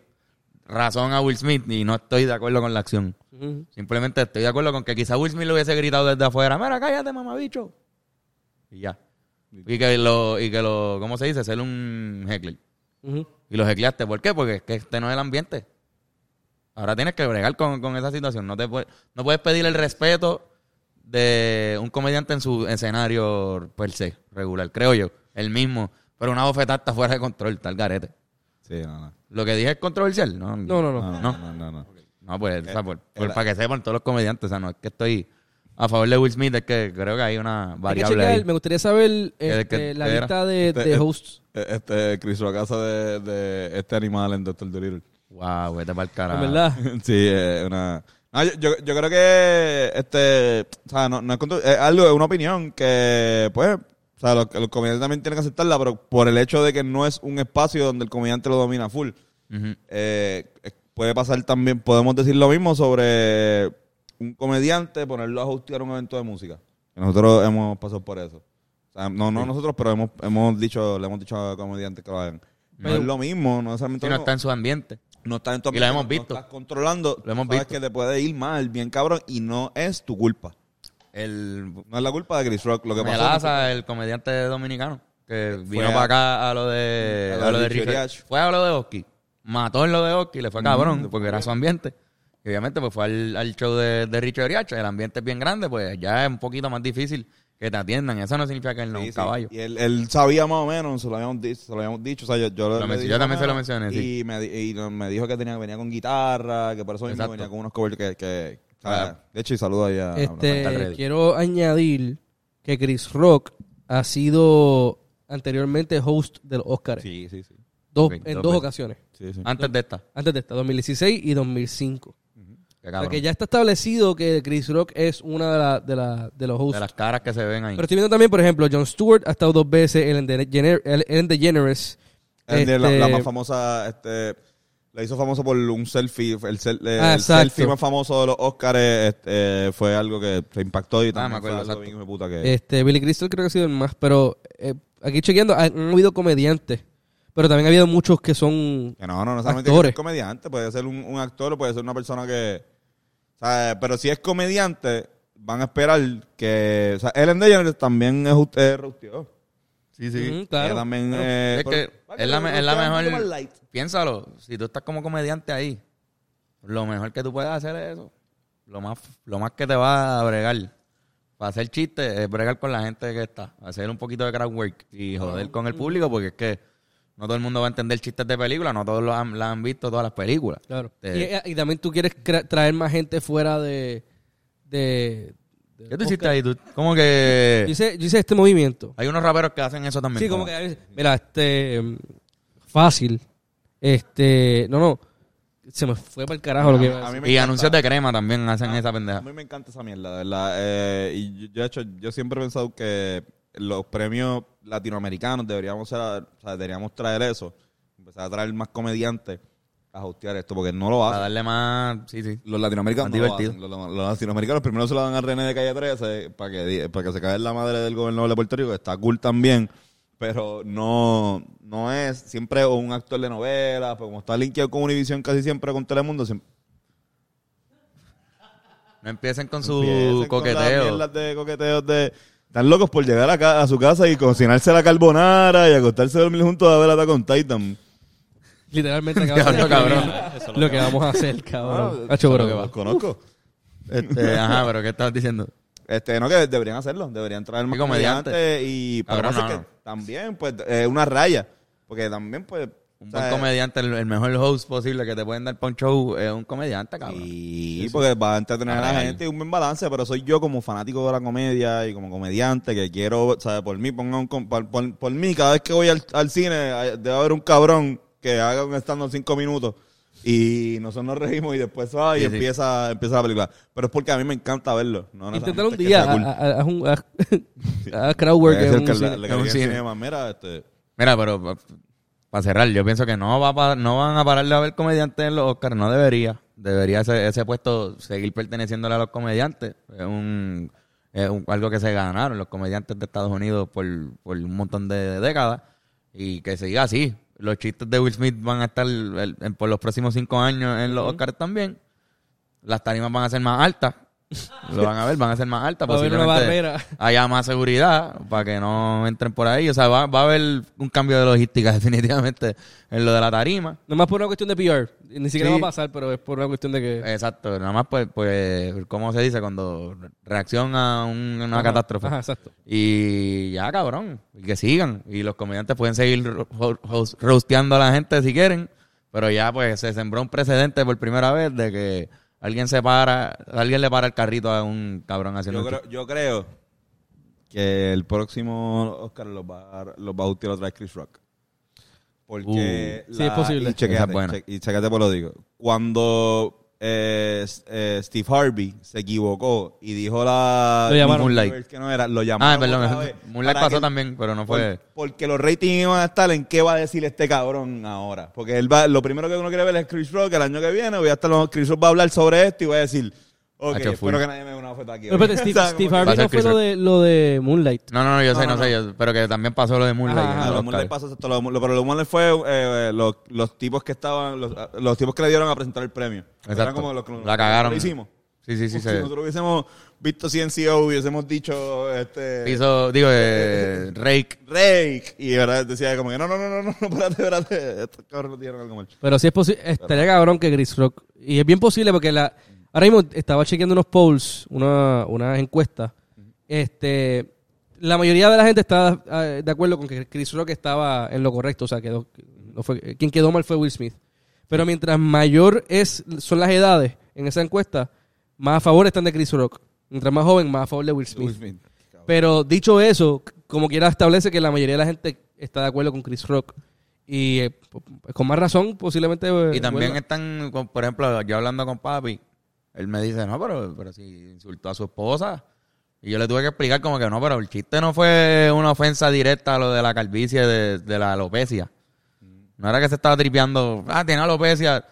razón a Will Smith y no estoy de acuerdo con la acción. Simplemente estoy de acuerdo con que quizá Will Smith lo hubiese gritado desde afuera, mira, cállate, mamabicho. Y ya. Y que lo, y que lo, ¿cómo se dice? Ser un heckler. Y lo hecleaste. ¿Por qué? Porque es que este no es el ambiente. Ahora tienes que bregar con, con esa situación. No, te no puedes pedir el respeto de un comediante en su escenario per se, regular, creo yo. El mismo. Pero una bofetada está fuera de control, está el garete. Sí, no, no. Lo que dije es controversial. No, No, no, no. No, no, no, no, no. No, pues, o sea, por- por- era- para que sepan todos los comediantes, o sea, no es que estoy a favor de Will Smith, es que creo que hay una Hay que variable ahí. me gustaría saber este, qué- la era? lista de, Este- de eh, hosts. Eh, Este, Chris Rock hace de, de este animal en Doctor Dolittle. Wow, vete para el ¿En carajo. verdad? sí, es una... No, yo, yo, yo creo que este, o sea, no, no es, es algo, es una opinión que, pues, o sea, los, los comediantes también tienen que aceptarla, pero por el hecho de que no es un espacio donde el comediante lo domina full. Eh, eh, puede pasar también, podemos decir lo mismo sobre un comediante, ponerlo a hostear un evento de música. Nosotros hemos pasado por eso. O sea, no, no nosotros, pero hemos, hemos dicho, le hemos dicho a comediantes que lo hagan. No Pero- es lo mismo, no necesariamente Si lo no está en su ambiente. No estás en tu Y lo ambiente, hemos no visto. estás controlando. Lo hemos sabes visto. que te puede ir mal, bien cabrón, y no es tu culpa. El No es la culpa de Chris Rock. Lo que pasó Melaza, el comediante dominicano, que vino para acá a lo de, a lo a lo de Richard. Fue a lo de Oski. Mató en lo de Oski, le fue cabrón, Mm, porque era su ambiente. Y obviamente, pues fue al, al show de, de Richard Oriach, el ambiente es bien grande, pues ya es un poquito más difícil que te atiendan. Eso no significa que él no es Sí, un sí. caballo. Y él, él sabía más o menos, se lo habíamos dicho. Se lo habíamos dicho o sea, yo, yo, Lo yo también se lo mencioné, sí. Y me, di- y me dijo que tenía, venía con guitarra, que por eso mismo Exacto. venía con unos covers que... Ah. De hecho, y saludo ahí a... Este, quiero añadir que Chris Rock ha sido anteriormente host de los Oscars. Sí, sí, sí. Dos, en dos ocasiones. sí, sí. Antes de esta. Antes de esta, 2016 y 2005. Qué O sea que ya está establecido que Chris Rock es una de, la- de, la- de los hosts. De las caras que se ven ahí. Pero estoy viendo también, por ejemplo, Jon Stewart ha estado dos veces, Ellen, DeGener- Ellen DeGeneres. El de la, Este, la más famosa, este... La hizo famoso por un selfie. El, sel- eh, Ah, el selfie más famoso de los Oscars este, fue algo que se impactó y Ah, también me acuerdo, fue algo exacto. bien hijo de puta que... Este, Billy Crystal creo que ha sido el más, pero eh, aquí chequeando, han, han habido comediantes, pero también ha habido muchos que son... Que no, no, no solamente Actores. que comediante, puede ser un, un actor o puede ser una persona que... Sea, pero si es comediante, van a esperar que... O sea, Ellen DeGeneres también es usted rosteó. Sí, Ujú, claro. también... Claro. eh, Es que pero- es la, me- es la mejor. light. Piénsalo, si tú estás como comediante ahí, lo mejor que tú puedes hacer es eso. Lo más, lo más que te va a bregar para hacer chistes es bregar con la gente que está. Hacer un poquito de crowd work y joder con el público porque es que no todo el mundo va a entender chistes de película, no todos lo han, la han visto todas las películas. Claro. Te- Y, y también tú quieres traer más gente fuera de... de, de ¿Qué tú hiciste ahí? Tú, como que Yo hice, yo hice este movimiento. hay unos raperos que hacen eso también. Sí, como que a mira, este mm, fácil. Este, no, no. Se me fue para el carajo lo que iba a A decir. Y encanta. anuncios de crema también hacen esa A pendeja. mí me encanta esa mierda, de verdad. Eh, y yo, yo, de hecho, yo siempre he pensado que los premios latinoamericanos deberíamos ser, o sea, deberíamos traer eso. Empezar a traer más comediantes a hostear esto, porque no lo hacen. darle más... Sí, sí. Los latinoamericanos Más no lo divertido. hacen. Los, los latinoamericanos primero se lo dan a René de Calle 13 para que, para que se caiga en la madre del gobernador de Puerto Rico, que está cool también, pero no, no es siempre un actor de novela, pues como está linkeado con Univision casi siempre con Telemundo, siempre No empiecen con su empiecen con las coqueteo. de coqueteos de... Están locos por llegar a, a su casa y cocinarse la carbonara y acostarse a dormir juntos a ver Attack on Titan. Literalmente acabas de Diablo, describir lo que vamos a hacer, cabrón. Ah, Hacho, bro. los conozco. Este, ajá, pero ¿qué estabas diciendo? Este, no, que deberían hacerlo. Deberían traer más Y comediante. comediantes y... Pero Cabrón, pasa no, que no. también, pues, eh, una raya. Porque también, pues... Un buen comediante, el, el mejor host posible que te pueden dar para un show es un comediante, cabrón. Y porque va a entretener a la gente y un buen balance, pero soy yo como fanático de la comedia y como comediante que quiero, ¿sabes? Por mí, ponga un, com- por, por- por mí, cada vez que voy al, al cine, hay- debe haber un cabrón que haga un stand en cinco minutos y nosotros nos reímos y después se va y Sí, sí. empieza, empieza la película. Pero es porque a mí me encanta verlo. No Inténtalo un día. sea cool. Haz un haz- haz crowd work Puede en un le- un el cine. cinema, Mira, este... Mira, pero para cerrar, yo pienso que no va pa- no van a parar de haber comediantes en los Oscars, no debería. Debería ese, ese puesto seguir perteneciéndole a los comediantes. Es un, es un- algo que se ganaron los comediantes de Estados Unidos por, por un montón de décadas y que siga así. Los chistes de Will Smith van a estar el- por los próximos cinco años en los Oscars también. Las tarimas van a ser más altas Lo van a ver, van a ser más altas. Va a haber una barrera. haya más seguridad para que no entren por ahí. O sea, va, va a haber un cambio de logística definitivamente en lo de la tarima. No más por una cuestión de PR. Ni siquiera Sí. va a pasar, pero es por una cuestión de que... Exacto, nada más pues, pues, ¿cómo se dice? Cuando reacción a un- una Ajá, catástrofe. Ajá, exacto. Y ya, cabrón. Y que sigan. Y los comediantes pueden seguir ro- a la gente si quieren. Pero ya, pues, se sembró un precedente por primera vez de que alguien se para, alguien le para el carrito a un cabrón haciendo Yo creo, yo creo que el próximo Oscar los va a, dar- los va a bautizar otra vez Chris Rock. Porque Uh, sí, es posible. Y chequéate, es buena. che- y chequéate por lo digo. Cuando eh, eh, Steve Harvey se equivocó y dijo la Lo llamaron. Moonlight. que no era, lo llamaron Ah, perdón. Moonlight pasó que- también, pero no fue... por- porque los ratings iban a estar en qué va a decir este cabrón ahora. Porque él va, lo primero que uno quiere ver es Chris Rock. El año que viene voy a estar, Chris Rock va a hablar sobre esto y va a decir, ok, Hacho, full. espero que nadie me dé una foto aquí. No, espérate, Steve, Steve Harvey no fue Chris lo de, lo de Moonlight. No, no, no, yo sé, No, no, sé, yo- pero que también pasó lo de Moonlight. Ajá, en el Lo de Oscar. Moonlight pasó esto, lo, lo- pero lo de Moonlight fue eh, los, los tipos que estaban, los, los tipos que le dieron a presentar el premio. Exacto. Eran como los que La cagaron. Lo hicimos. Sí, sí, sí. si se nosotros hubiésemos visto CNCO, hubiésemos dicho este hizo, digo, eh, Rake. Rake y verdad decía como que no, no, no, no, no, no, espérate, espérate, estos cabrones dijeron algo mal. Pero sí es posible, estaría cabrón que Chris Rock. Y es bien posible porque la ahora mismo estaba chequeando unos polls, una, unas encuestas. Este, la mayoría de la gente está ah, de acuerdo con que Chris Rock estaba en lo correcto. O sea, quedó, no fue, quien quedó mal fue Will Smith. Pero mientras mayor es, son las edades en esa encuesta, más a favor están de Chris Rock. Mientras más joven, más a favor de Will Smith. Will Smith. Pero dicho eso, como quiera establece que la mayoría de la gente está de acuerdo con Chris Rock. Y eh, con más razón, posiblemente. eh, Y también vuelva. están, por ejemplo, yo hablando con papi, él me dice, no, pero, pero si insultó a su esposa. Y yo le tuve que explicar como que no, pero el chiste no fue una ofensa directa a lo de la calvicie de, de la alopecia. No era que se estaba tripeando, ah, tiene alopecia.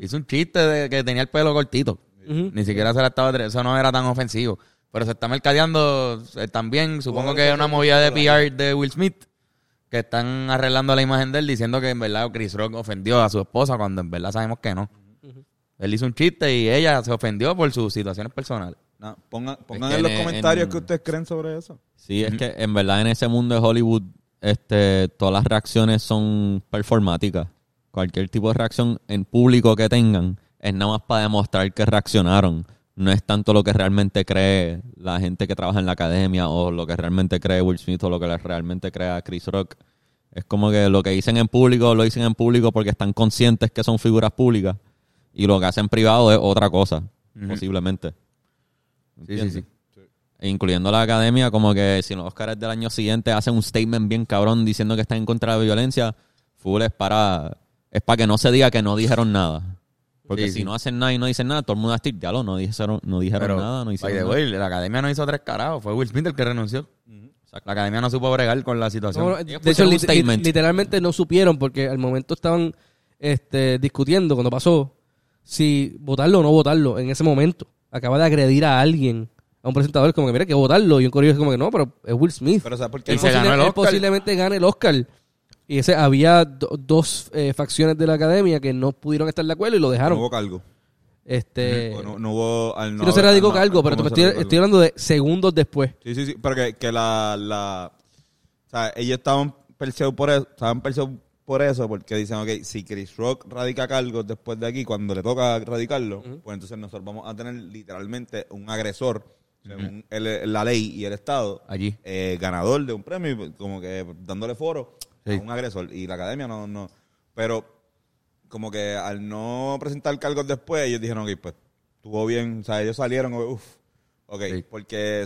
Hizo un chiste de que tenía el pelo cortito. Ni siquiera se la estaba, eso no era tan ofensivo. Pero se está mercadeando eh, también, supongo que es una movida de PR de Will Smith, que están arreglando la imagen de él diciendo que en verdad Chris Rock ofendió a su esposa cuando en verdad sabemos que no. Él hizo un chiste y ella se ofendió por sus situaciones personales. No, pongan pongan Es que en los en- comentarios en- que ustedes creen sobre eso. Sí, es que en verdad en ese mundo de Hollywood, este, todas las reacciones son performáticas. Cualquier tipo de reacción en público que tengan es nada más para demostrar que reaccionaron. No es tanto lo que realmente cree la gente que trabaja en la academia o lo que realmente cree Will Smith o lo que realmente crea Chris Rock. Es como que lo que dicen en público lo dicen en público porque están conscientes que son figuras públicas y lo que hacen privado es otra cosa, posiblemente. Sí, sí, sí. E incluyendo la academia, como que si los Oscars del año siguiente hacen un statement bien cabrón diciendo que están en contra de la violencia, full es para, es para que no se diga que no dijeron nada. Porque Sí, si sí. no hacen nada y no dicen nada, todo el mundo va a decir, ya lo, no dijeron, no dijeron Pero, nada, no hicieron nada. way, la academia no hizo tres carajos, fue Will Smith el que renunció. La academia no supo bregar con la situación. No, de hecho, literalmente no supieron porque al momento estaban este, discutiendo cuando pasó si votarlo o no votarlo en ese momento. Acaba de agredir a alguien, a un presentador, como que mira que votarlo. Y un correo es como que no, pero es Will Smith. Pero ¿sabes por qué? Y Él se ganó el él posiblemente gane el Oscar. Y ese había do- dos eh, facciones de la academia que no pudieron estar de acuerdo y lo no dejaron. hubo cargo. este, O no, no hubo... al sí, no se radicó no- cargo, pero te ¿cómo me se estoy, radicó estoy hablando de segundos después. Sí, sí, sí, pero que, que la, la... O sea, ellos estaban perseguidos por eso, estaban perseguidos por eso, porque dicen, ok, si Chris Rock radica cargos después de aquí, cuando le toca radicarlo, pues entonces nosotros vamos a tener literalmente un agresor, según el- la ley y el Estado, Allí. eh, ganador de un premio, como que dándole foro Sí. a un agresor. Y la academia no, no. Pero como que al no presentar cargos después, ellos dijeron, ok, pues estuvo bien. O sea, ellos salieron, uff, ok, Sí. porque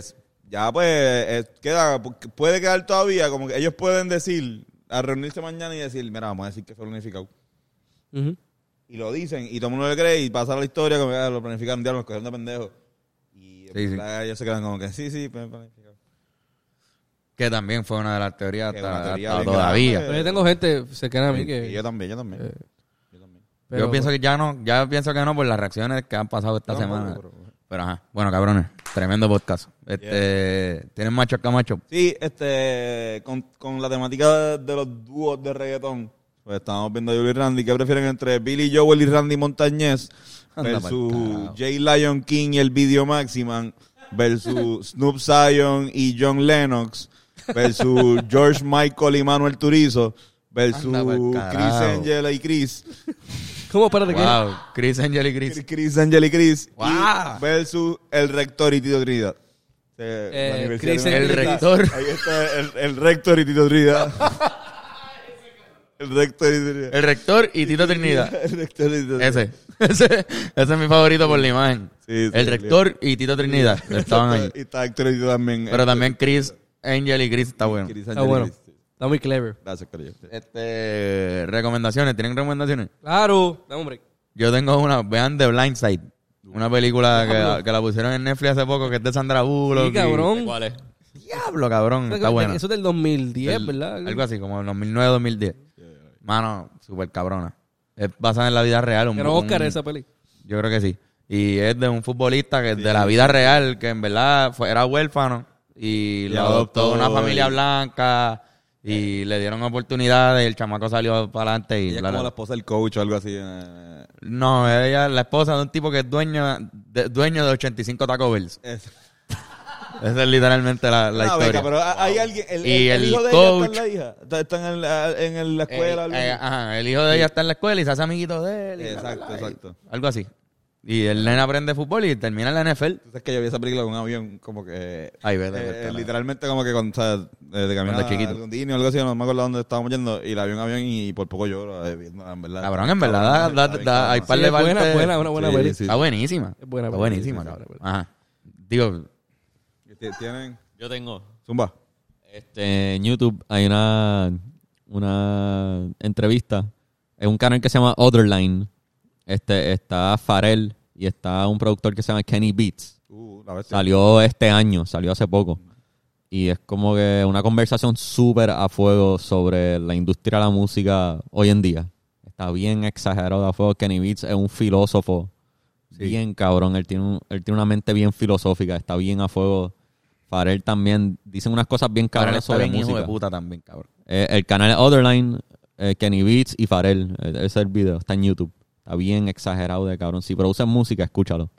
ya pues eh, queda, puede quedar todavía, como que ellos pueden decir, a reunirse mañana y decir, mira, vamos a decir que fue planificado. Y lo dicen, y todo el mundo le cree, y pasa la historia, como que lo planificaron, diablo, nos cogieron de pendejos. Y Sí, sí. ellos se quedan como que, sí, sí, planificado. Que también fue una de las teorías hasta, teoría todavía. grande. Pero yo tengo gente cercana a mí Y que... yo también, yo también. Eh, yo también. pero- Yo pienso que ya no, ya pienso que no por las reacciones que han pasado esta No, semana. pero- Pero ajá, bueno, cabrones, tremendo podcast. Este, ¿Tienen macho Camacho? Sí, este, con, con la temática de los dúos de reggaetón, pues estamos viendo a Julie y Randy. ¿Qué prefieren entre Billy Joel y Randy Montañez? Versus. Jay Lion King y el Video Maximan versus Snoop Zion y John Lennox versus George Michael y Manuel Turizo versus Anda Chris. Angel y Chris ¿Cómo? Espérate, ¿qué? Wow, Chris Angel y Chris. Chris Angel y Chris y Wow. versus el rector y Tito Trinidad Eh, Eh, Chris El y rector. ahí está el, el rector y Tito Trinidad el rector y Tito Trinidad El rector y Tito Trinidad. el rector y Tito Trinidad Ese. Ese, ese es mi favorito por la imagen. Sí, sí, el rector y Tito Trinidad. Estaban ahí. y está Héctor y Tito también Pero también Chris Angel y Chris está bueno. Chris Está y bueno. Chris. Está muy clever. Gracias, Corillo. Este, recomendaciones. ¿Tienen recomendaciones? Claro. Dame un break. Yo tengo una. Vean The Blind Side. Una película que, que la pusieron en Netflix hace poco que es de Sandra Bullock. Sí, y- cabrón. ¿Cuál es? Diablo, cabrón. Está buena. Eso es del 2010, Del- ¿verdad? Algo así, como en 2009, 2010. Mano, súper cabrona. Es basada en la vida real. Un, Ganó Oscar un- esa peli. Yo creo que sí. Y es de un futbolista que de la vida real, que en verdad fue, era huérfano y lo adoptó adoptó una familia y- blanca y le dieron oportunidades y el chamaco salió para adelante y Ella es bla, como la esposa del coach o algo así. eh, No, ella es la esposa de un tipo que es dueño de, dueño de 85 Taco Bells. es- Esa es literalmente la, la Ah, historia. venga, pero hay alguien. El, Y el- el el hijo de coach- ella está en la hija. Está, está en, el- en la escuela. Eh, algo eh, ajá, el hijo de ella está en la escuela y se hace amiguito de él. Exacto, exacto. Algo así. Y el nene aprende fútbol y termina en la NFL. Tú sabes que yo vi esa película con un avión como que... Ay, vete, eh, vete, eh, vete. literalmente como que cuando, o sea, eh, de camino algo así, no me acuerdo dónde estábamos yendo, y la vi en avión y por poco lloro, eh, viendo, en verdad. Cabrón, en verdad, da- da- Está bien, da- hay cabrón. par Sí, de es buena, partes- buena, una buena Sí, sí. Está buenísima. Es buena Está buenísima, sí, sí, cabrón. Ajá. Digo, ¿Tienen? Yo tengo. Zumba. Este, en YouTube hay una, una entrevista. Es un canal que se llama Otherline. Este, está Farel y está un productor que se llama Kenny Beats. Uh, la. Salió este año, salió hace poco. Y es como que una conversación súper a fuego sobre la industria de la música hoy en día. Está bien exagerado a fuego. Kenny Beats es un filósofo bien cabrón. Él tiene, un- él tiene una mente bien filosófica. Está bien a fuego. Farel también dicen unas cosas bien cabronas sobre bien hijo música. de puta también, cabrón. Eh, el canal es Otherline, eh, Kenny Beats y Farel. Eh, Ese es el video, está en YouTube. Está bien exagerado de cabrón. Si producen música, escúchalo.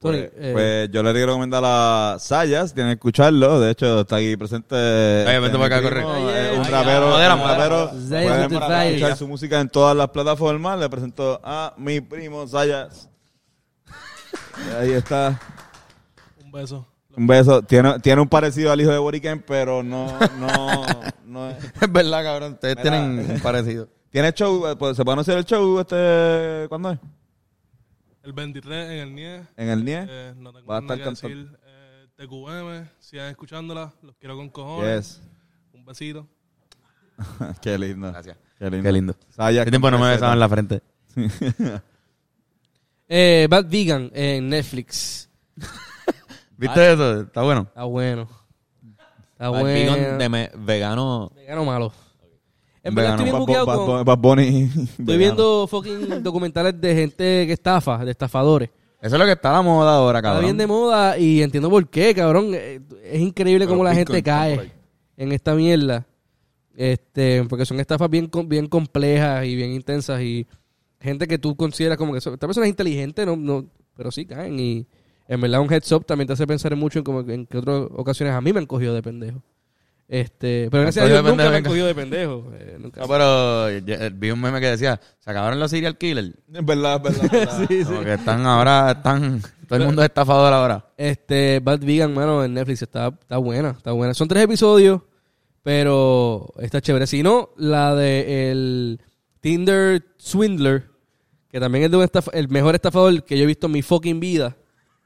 Pues, eh, pues yo le quiero recomendar a Sayas, tienen que escucharlo. De hecho, está aquí presente. Oye, vente para acá, mi corre. primo, Ay, eh, un ay, rapero. modera, un rapero. Pueden escuchar su música en todas las plataformas. Le presento a mi primo Sayas. Ahí está. Un beso. Un beso. Tiene, tiene un parecido al hijo de Boriken, pero no, no, no es. Es verdad, cabrón. Ustedes Mira. tienen un parecido. ¿Tiene show? Pues, ¿Se puede anunciar el show este, cuándo es? El 23 en el NIE. ¿En el NIE? Eh, no tengo Va a estar cantando. decir. Eh, TQM, sigan escuchándola. Los quiero con cojones. Yes. Un besito. Qué lindo. Gracias. Qué lindo. Qué lindo. Hace tiempo no me besaban en la frente. eh, Bad Vegan en Netflix. ¿Viste eso? Está bueno. Está bueno. Está Bad bueno. Vegan de me- vegano. Vegano malo. En verdad Vegano. estoy bien Bad, buqueado Bad- con... Bad- Bad Bunny. Estoy viendo fucking documentales de gente que estafa, de estafadores. Eso es lo que está a la moda ahora, Está cabrón. bien de moda y entiendo por qué, cabrón. Eh, Es increíble Pero cómo la gente está cae en esta mierda. Este, porque son estafas bien, bien complejas y bien intensas y gente que tú consideras como que son- esta persona es inteligente, no, no, pero sí caen y en verdad un heads up también te hace pensar en mucho en como en que otras ocasiones a mí me han cogido de pendejo. Este, pero ¿Te gracias a Dios cogido de nunca me han pendejo? cogido de pendejo. eh, nunca. No, pero eh, vi un meme que decía, se acabaron los serial killers. Es verdad, es verdad. verdad. Sí, que están ahora, están, todo el mundo es estafador ahora. Este, Bad Vegan, mano, en Netflix está, está buena, está buena. Son tres episodios, pero está chévere. Si no, la de el Tinder Swindler, que también es de un estaf- el mejor estafador que yo he visto en mi fucking vida.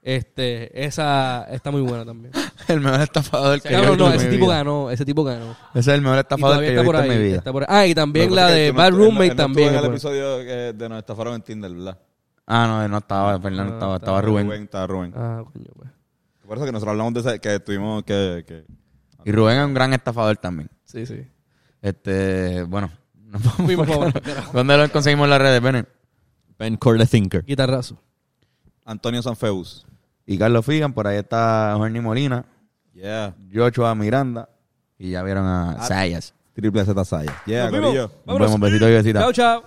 Este, esa está muy buena también. El mejor estafador que yo Cabrón, visto no, en ese mi tipo vida. ganó, ese tipo ganó. Ese es el mejor estafador que yo he en mi vida. está por ahí. Ah, y también que la de que Bad no- Roommate él no estuvo también. en el episodio de nos estafaron en Tinder, ¿verdad? Ah, no, no estaba, Fernando No, estaba, estaba estaba Rubén. Rubén, estaba Rubén. Ah, coño, pues. Por eso que nosotros hablamos de ese, que tuvimos que... que Y Rubén es un gran estafador también. Sí, sí. Este, bueno. no podemos- Fuimos para abajo, carajo. ¿Dónde lo conseguimos en las redes, Bene? Ben Corley Thinker. Guitarrazo. Antonio Sanfeus. Y Carlos Figan, por ahí está Jorni Molina, Yeah. Joshua Miranda, y ya vieron a Sayas. Triple Z Sayas. Yeah, Nos vemos, besitos y besitas. Chao, chao.